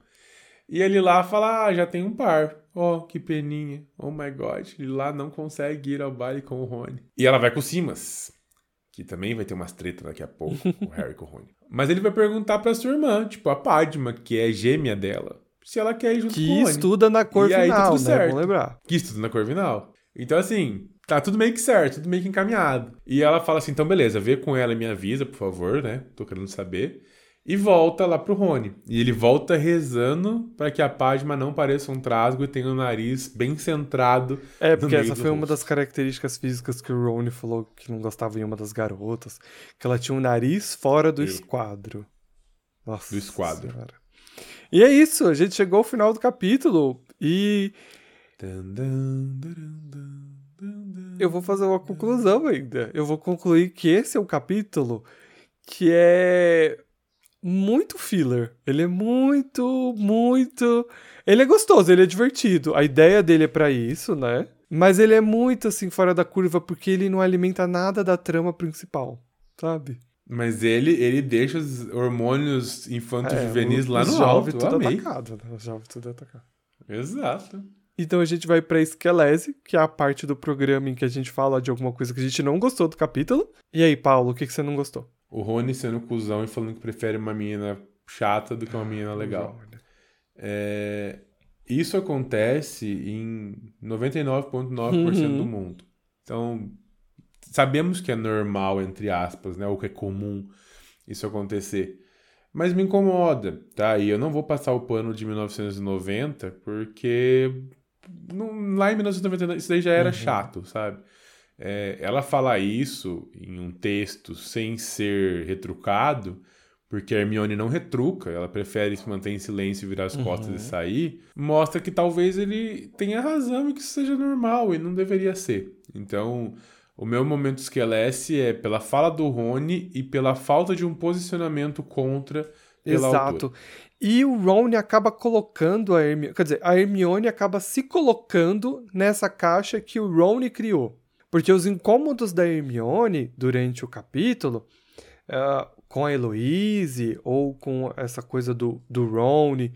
E ele lá fala: Ah, já tem um par. Oh, que peninha. Oh my god. Ele lá não consegue ir ao baile com o Rony. E ela vai com o Simas. Que também vai ter umas tretas daqui a pouco, o Harry com o Rony. Mas ele vai perguntar pra sua irmã, tipo, a Padma, que é gêmea dela, se ela quer ir junto com o Que Rony. estuda na cor E aí tá final, tudo né? certo. Vamos lembrar. Que estuda na Corvinal. Então, assim, tá tudo meio que certo, tudo meio que encaminhado. E ela fala assim: então, beleza, vê com ela e me avisa, por favor, né? Tô querendo saber. E volta lá pro Rony. E ele volta rezando para que a Padma não pareça um trasgo e tenha o nariz bem centrado. É, porque essa foi uma rosto. das características físicas que o Rony falou que não gostava em uma das garotas. Que ela tinha um nariz fora do esquadro. Nossa. Do esquadro. Senhora. E é isso, a gente chegou ao final do capítulo. E dun, dun, dun. Eu vou fazer uma conclusão ainda. Eu vou concluir que esse é um capítulo que é muito filler. Ele é muito, muito. Ele é gostoso, ele é divertido. A ideia dele é pra isso, né? Mas ele é muito assim fora da curva porque ele não alimenta nada da trama principal, sabe? Mas ele, ele deixa os hormônios infanto-juvenis É, lá no jovens alto. tudo atacado, né? Os jovens tudo atacado. Exato. Então a gente vai pra Esquelese, que é a parte do programa em que a gente fala de alguma coisa que a gente não gostou do capítulo. E aí, Paulo, o que, que você não gostou? O Rony sendo cuzão e falando que prefere uma menina chata do que uma menina legal. É, isso acontece em 99,9% Uhum. do mundo. Então, sabemos que é normal, entre aspas, né? Ou que é comum isso acontecer. Mas me incomoda, tá? E eu não vou passar o pano de 1990, porque não- lá em 1990 isso daí já era Uhum. chato, sabe? É, ela falar isso em um texto sem ser retrucado, porque a Hermione não retruca, ela prefere se manter em silêncio e virar as costas Uhum. e sair, mostra que talvez ele tenha razão e que isso seja normal e não deveria ser. Então, o meu momento esquelece é pela fala do Rony e pela falta de um posicionamento contra Exato. autora. E o Ron acaba colocando a Hermione. Quer dizer, a Hermione acaba se colocando nessa caixa que o Ron criou. Porque os incômodos da Hermione durante o capítulo, ah, com a Heloise, ou com essa coisa do, do Ron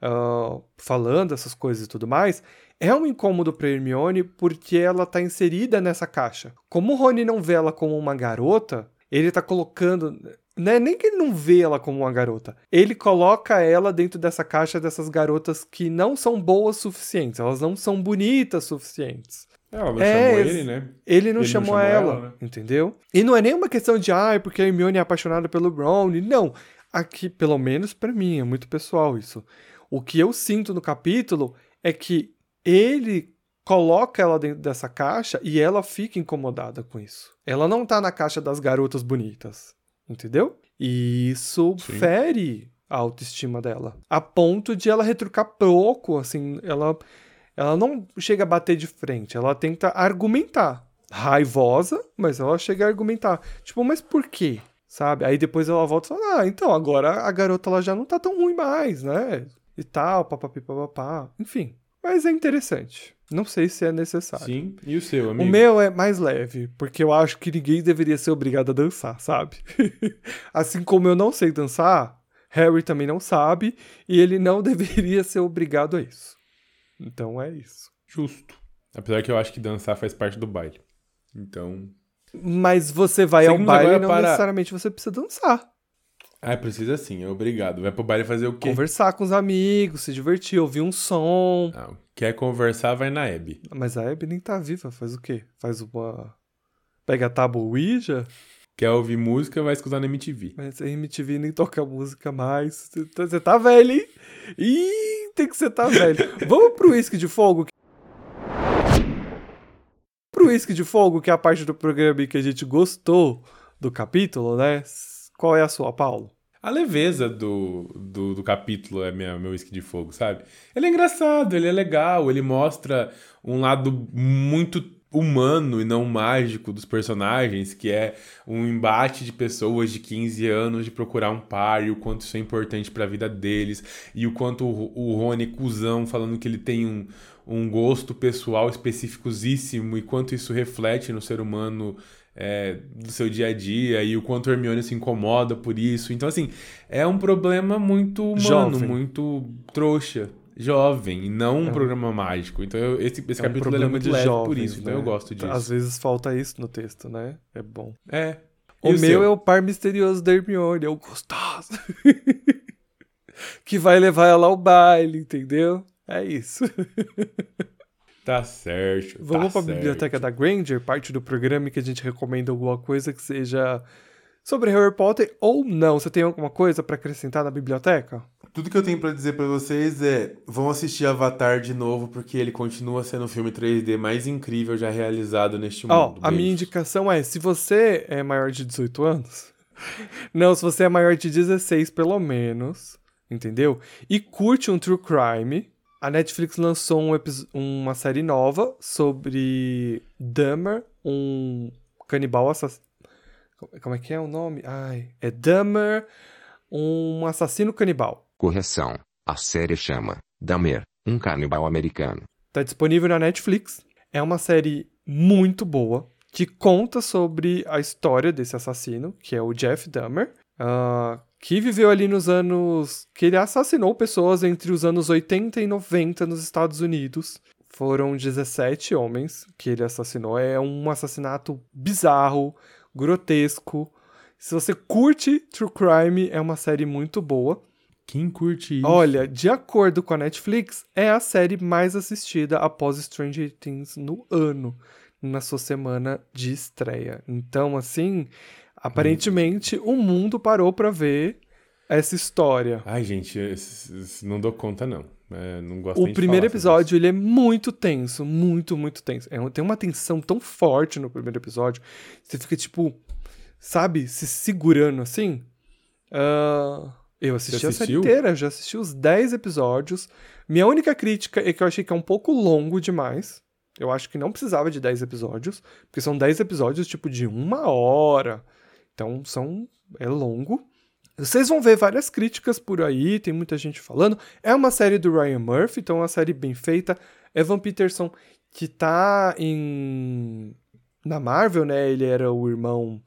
ah, falando essas coisas e tudo mais, é um incômodo pra Hermione porque ela tá inserida nessa caixa. Como o Rony não vê ela como uma garota, ele tá colocando. Não é nem que ele não vê ela como uma garota. Ele coloca ela dentro dessa caixa dessas garotas que não são boas suficientes. Elas não são bonitas suficientes. Ela não É, chamou ele, né? Ele não Ele não chamou, chamou ela, ela, né? entendeu? E não é nem uma questão de, ah, é porque a Hermione é apaixonada pelo Ron. Não. Aqui, pelo menos pra mim, é muito pessoal isso. O que eu sinto no capítulo é que ele coloca ela dentro dessa caixa e ela fica incomodada com isso. Ela não tá na caixa das garotas bonitas, entendeu? E isso Sim. fere a autoestima dela. A ponto de ela retrucar pouco, assim, ela ela não chega a bater de frente, ela tenta argumentar. Raivosa, mas ela chega a argumentar. Tipo, mas por quê? Sabe? Aí depois ela volta e fala: Ah, então agora a garota ela já não tá tão ruim mais, né? E tal, papapi, papapá. Enfim. Mas é interessante. Não sei se é necessário. Sim. E o seu, O amigo? meu é mais leve, porque eu acho que ninguém deveria ser obrigado a dançar, sabe? assim como eu não sei dançar, Harry também não sabe, e ele não deveria ser obrigado a isso. Então é isso. Justo. Apesar que eu acho que dançar faz parte do baile. Então. Mas você vai ao Seguimos baile e não para- necessariamente você precisa dançar. Ah, precisa sim, é obrigado. Vai pro baile fazer o quê? Conversar com os amigos, se divertir, ouvir um som. Não, quer conversar, vai na Hebe. Mas a Abby nem tá viva, faz o quê? Faz uma. Pega a tábua Ouija, Quer ouvir música, vai escutar na MTV. mas a MTV nem toca música mais. Você tá, você tá velho, hein? Ih, tem que você tá velho. Vamos pro uísque de fogo? Pro uísque de fogo, que é a parte do programa que a gente gostou do capítulo, né? Qual é a sua, Paulo? A leveza do, do, do capítulo é minha, meu whisky de fogo, sabe? Ele é engraçado, ele é legal, ele mostra um lado muito humano e não mágico dos personagens, que é um embate de pessoas de 15 anos de procurar um par e o quanto isso é importante pra vida deles, e o quanto o, o Rony cuzão falando que ele tem um, um gosto pessoal especificosíssimo e quanto isso reflete no ser humano é, do seu dia a dia e o quanto a Hermione se incomoda por isso. Então, assim, é um problema muito humano, Jovem. muito trouxa, jovem, e não um É um- programa mágico. Então, eu- esse, esse É um capítulo ele é muito de leve por jovens, isso, então né? eu gosto disso. Às vezes falta isso no texto, né? É bom. É. O, E meu seu? é o par misterioso da Hermione, é o gostoso. que vai levar ela ao baile, entendeu? É isso. Tá certo. Vamos tá pra biblioteca da Granger, parte do programa em que a gente recomenda alguma coisa que seja sobre Harry Potter ou não. Você tem alguma coisa pra acrescentar na biblioteca? Tudo que eu tenho pra dizer pra vocês é: vão assistir Avatar de novo, porque ele continua sendo o filme 3D mais incrível já realizado neste mundo. a minha indicação é, se você é maior de 18 anos, não, se você é maior de 16 pelo menos, entendeu? E curte um true crime, a Netflix lançou um uma série nova sobre Dahmer, um canibal assassino. Como é que é o nome? Ai, é Dahmer, um assassino canibal. Correção. A série chama Dahmer, um canibal americano. Tá disponível na Netflix. É uma série muito boa que conta sobre a história desse assassino, que é o Jeff Dahmer, ah, que viveu ali nos anos. que ele assassinou pessoas entre os anos 80 e 90 nos Estados Unidos. Foram 17 homens que ele assassinou. É um assassinato bizarro, grotesco. Se você curte True Crime, é uma série muito boa. Quem curte isso? Olha, de acordo com a Netflix, é a série mais assistida após Stranger Things no ano, na sua semana de estreia. Então, assim, aparentemente o mundo parou pra ver essa história. Ai, gente, não dou conta, não. É, não gosto O primeiro episódio, ele é muito tenso, muito, muito tenso. É tem uma tensão tão forte no primeiro episódio, você fica, tipo, sabe, se segurando assim. Ah, eu assisti a série inteira, já assisti os 10 episódios. Minha única crítica é que eu achei que é um pouco longo demais. Eu acho que não precisava de 10 episódios, porque são 10 episódios, tipo, de uma hora. Então, são... é longo. Vocês vão ver várias críticas por aí, tem muita gente falando. É uma série do Ryan Murphy, então é uma série bem feita. Evan Peterson, que tá em. Na Marvel, né? Ele era o irmão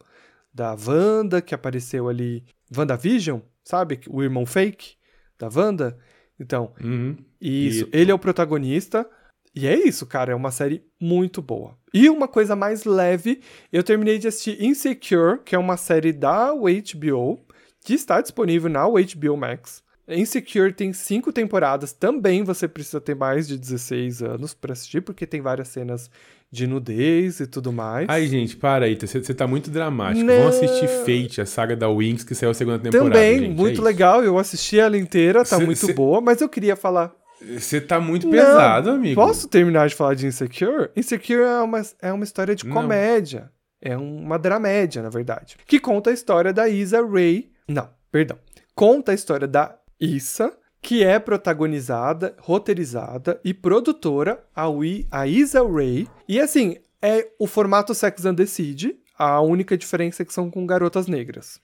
da Wanda, que apareceu ali. WandaVision, sabe? O irmão fake da Wanda. Então. Uhum. isso. E- Ele é o protagonista. E é isso, cara. É uma série muito boa. E uma coisa mais leve, eu terminei de assistir Insecure, que é uma série da HBO, que está disponível na HBO Max. Insecure tem cinco temporadas. Também você precisa ter mais de 16 anos pra assistir, porque tem várias cenas de nudez e tudo mais. Ai, gente, para aí. Você tá muito dramático. Não. Vamos assistir Fate, a saga da Wings, que saiu a segunda temporada. Também, gente, é muito isso. legal. Eu assisti ela inteira, tá Cê- muito cê- boa, mas eu queria falar Você tá muito Não, pesado, amigo. Posso terminar de falar de Insecure? Insecure é uma, é uma história de Não. comédia. É uma dramédia, na verdade. Que conta a história da Isa Ray. Não, perdão. Conta a história da Issa, que é protagonizada, roteirizada e produtora a, Wi- a Isa Ray. E assim, é o formato Sex and the City. A única diferença é que são com garotas negras.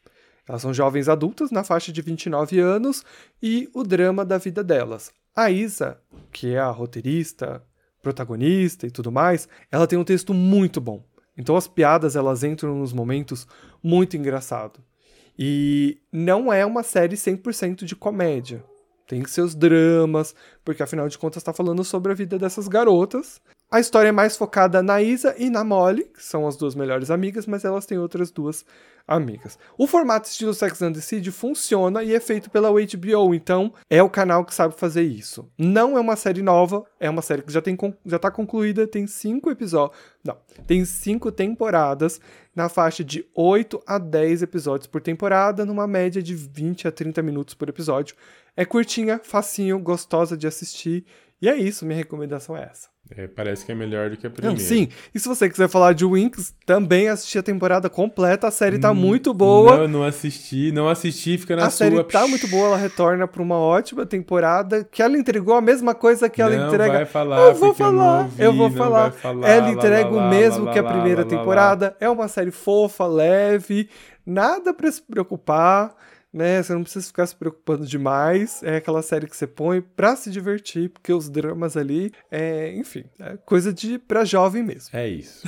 Elas são jovens adultas na faixa de 29 anos e o drama da vida delas. A Isa, que é a roteirista, protagonista e tudo mais, ela tem um texto muito bom. Então as piadas elas entram nos momentos muito engraçado. E não é uma série 100% de comédia. Tem seus dramas, porque afinal de contas está falando sobre a vida dessas garotas. A história é mais focada na Isa e na Molly, que são as duas melhores amigas, mas elas têm outras duas amigas. O formato estilo Sex and the City funciona e é feito pela HBO, então é o canal que sabe fazer isso. Não é uma série nova, é uma série que já, tem, já tá concluída, tem cinco episódios. Não, tem cinco temporadas na faixa de 8 a 10 episódios por temporada, numa média de 20 a 30 minutos por episódio. É curtinha, facinho, gostosa de assistir. E é isso, minha recomendação é essa. É, parece que é melhor do que a primeira. Não, sim. E se você quiser falar de Winx, também assisti a temporada completa. A série tá hum, muito boa. Não, não assisti. Não assisti, fica na a sua. A série tá muito boa. Ela retorna pra uma ótima temporada. Que ela entregou a mesma coisa que ela não entrega. Vai falar, eu vou falar. Eu, ouvi, eu vou falar. falar. Ela entrega lá, lá, o mesmo lá, que a primeira temporada. É uma série fofa, leve. Nada para se preocupar né? Você não precisa ficar se preocupando demais. É aquela série que você põe pra se divertir, porque os dramas ali, é, enfim, é coisa de pra jovem mesmo. É isso.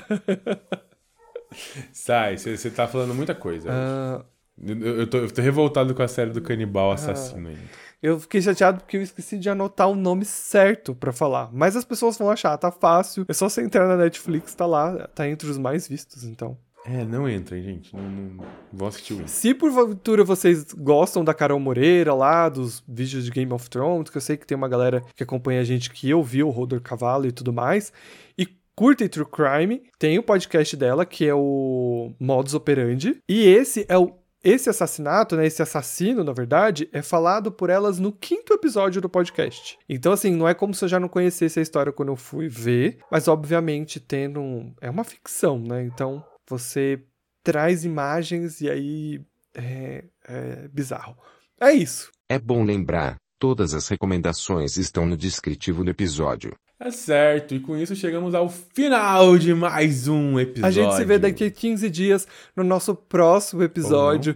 Sai, você tá falando muita coisa. Uh... Eu, eu, tô, eu tô revoltado com a série do canibal assassino uh... ainda. Eu fiquei chateado porque eu esqueci de anotar o nome certo para falar. Mas as pessoas vão achar, tá fácil. É só você entrar na Netflix, tá lá, tá entre os mais vistos, então. É, não entrem, gente. Não, não... Vou assistir o Se porventura vocês gostam da Carol Moreira lá, dos vídeos de Game of Thrones, que eu sei que tem uma galera que acompanha a gente que ouviu o Rodor Cavalo e tudo mais, e curtem True Crime, tem o podcast dela, que é o Modus Operandi, e esse é o esse assassinato, né, esse assassino, na verdade, é falado por elas no quinto episódio do podcast. Então, assim, não é como se eu já não conhecesse a história quando eu fui ver, mas obviamente tendo um... é uma ficção, né? Então, você traz imagens e aí é, é bizarro. É isso. É bom lembrar, todas as recomendações estão no descritivo do episódio. É certo, e com isso chegamos ao final de mais um episódio. A gente se vê daqui a 15 dias no nosso próximo episódio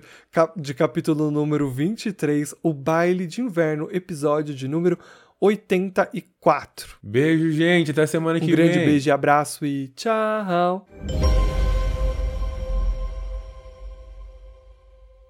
de capítulo número 23, o baile de inverno, episódio de número 84. Beijo, gente, até semana um que vem. Um grande beijo e abraço e tchau.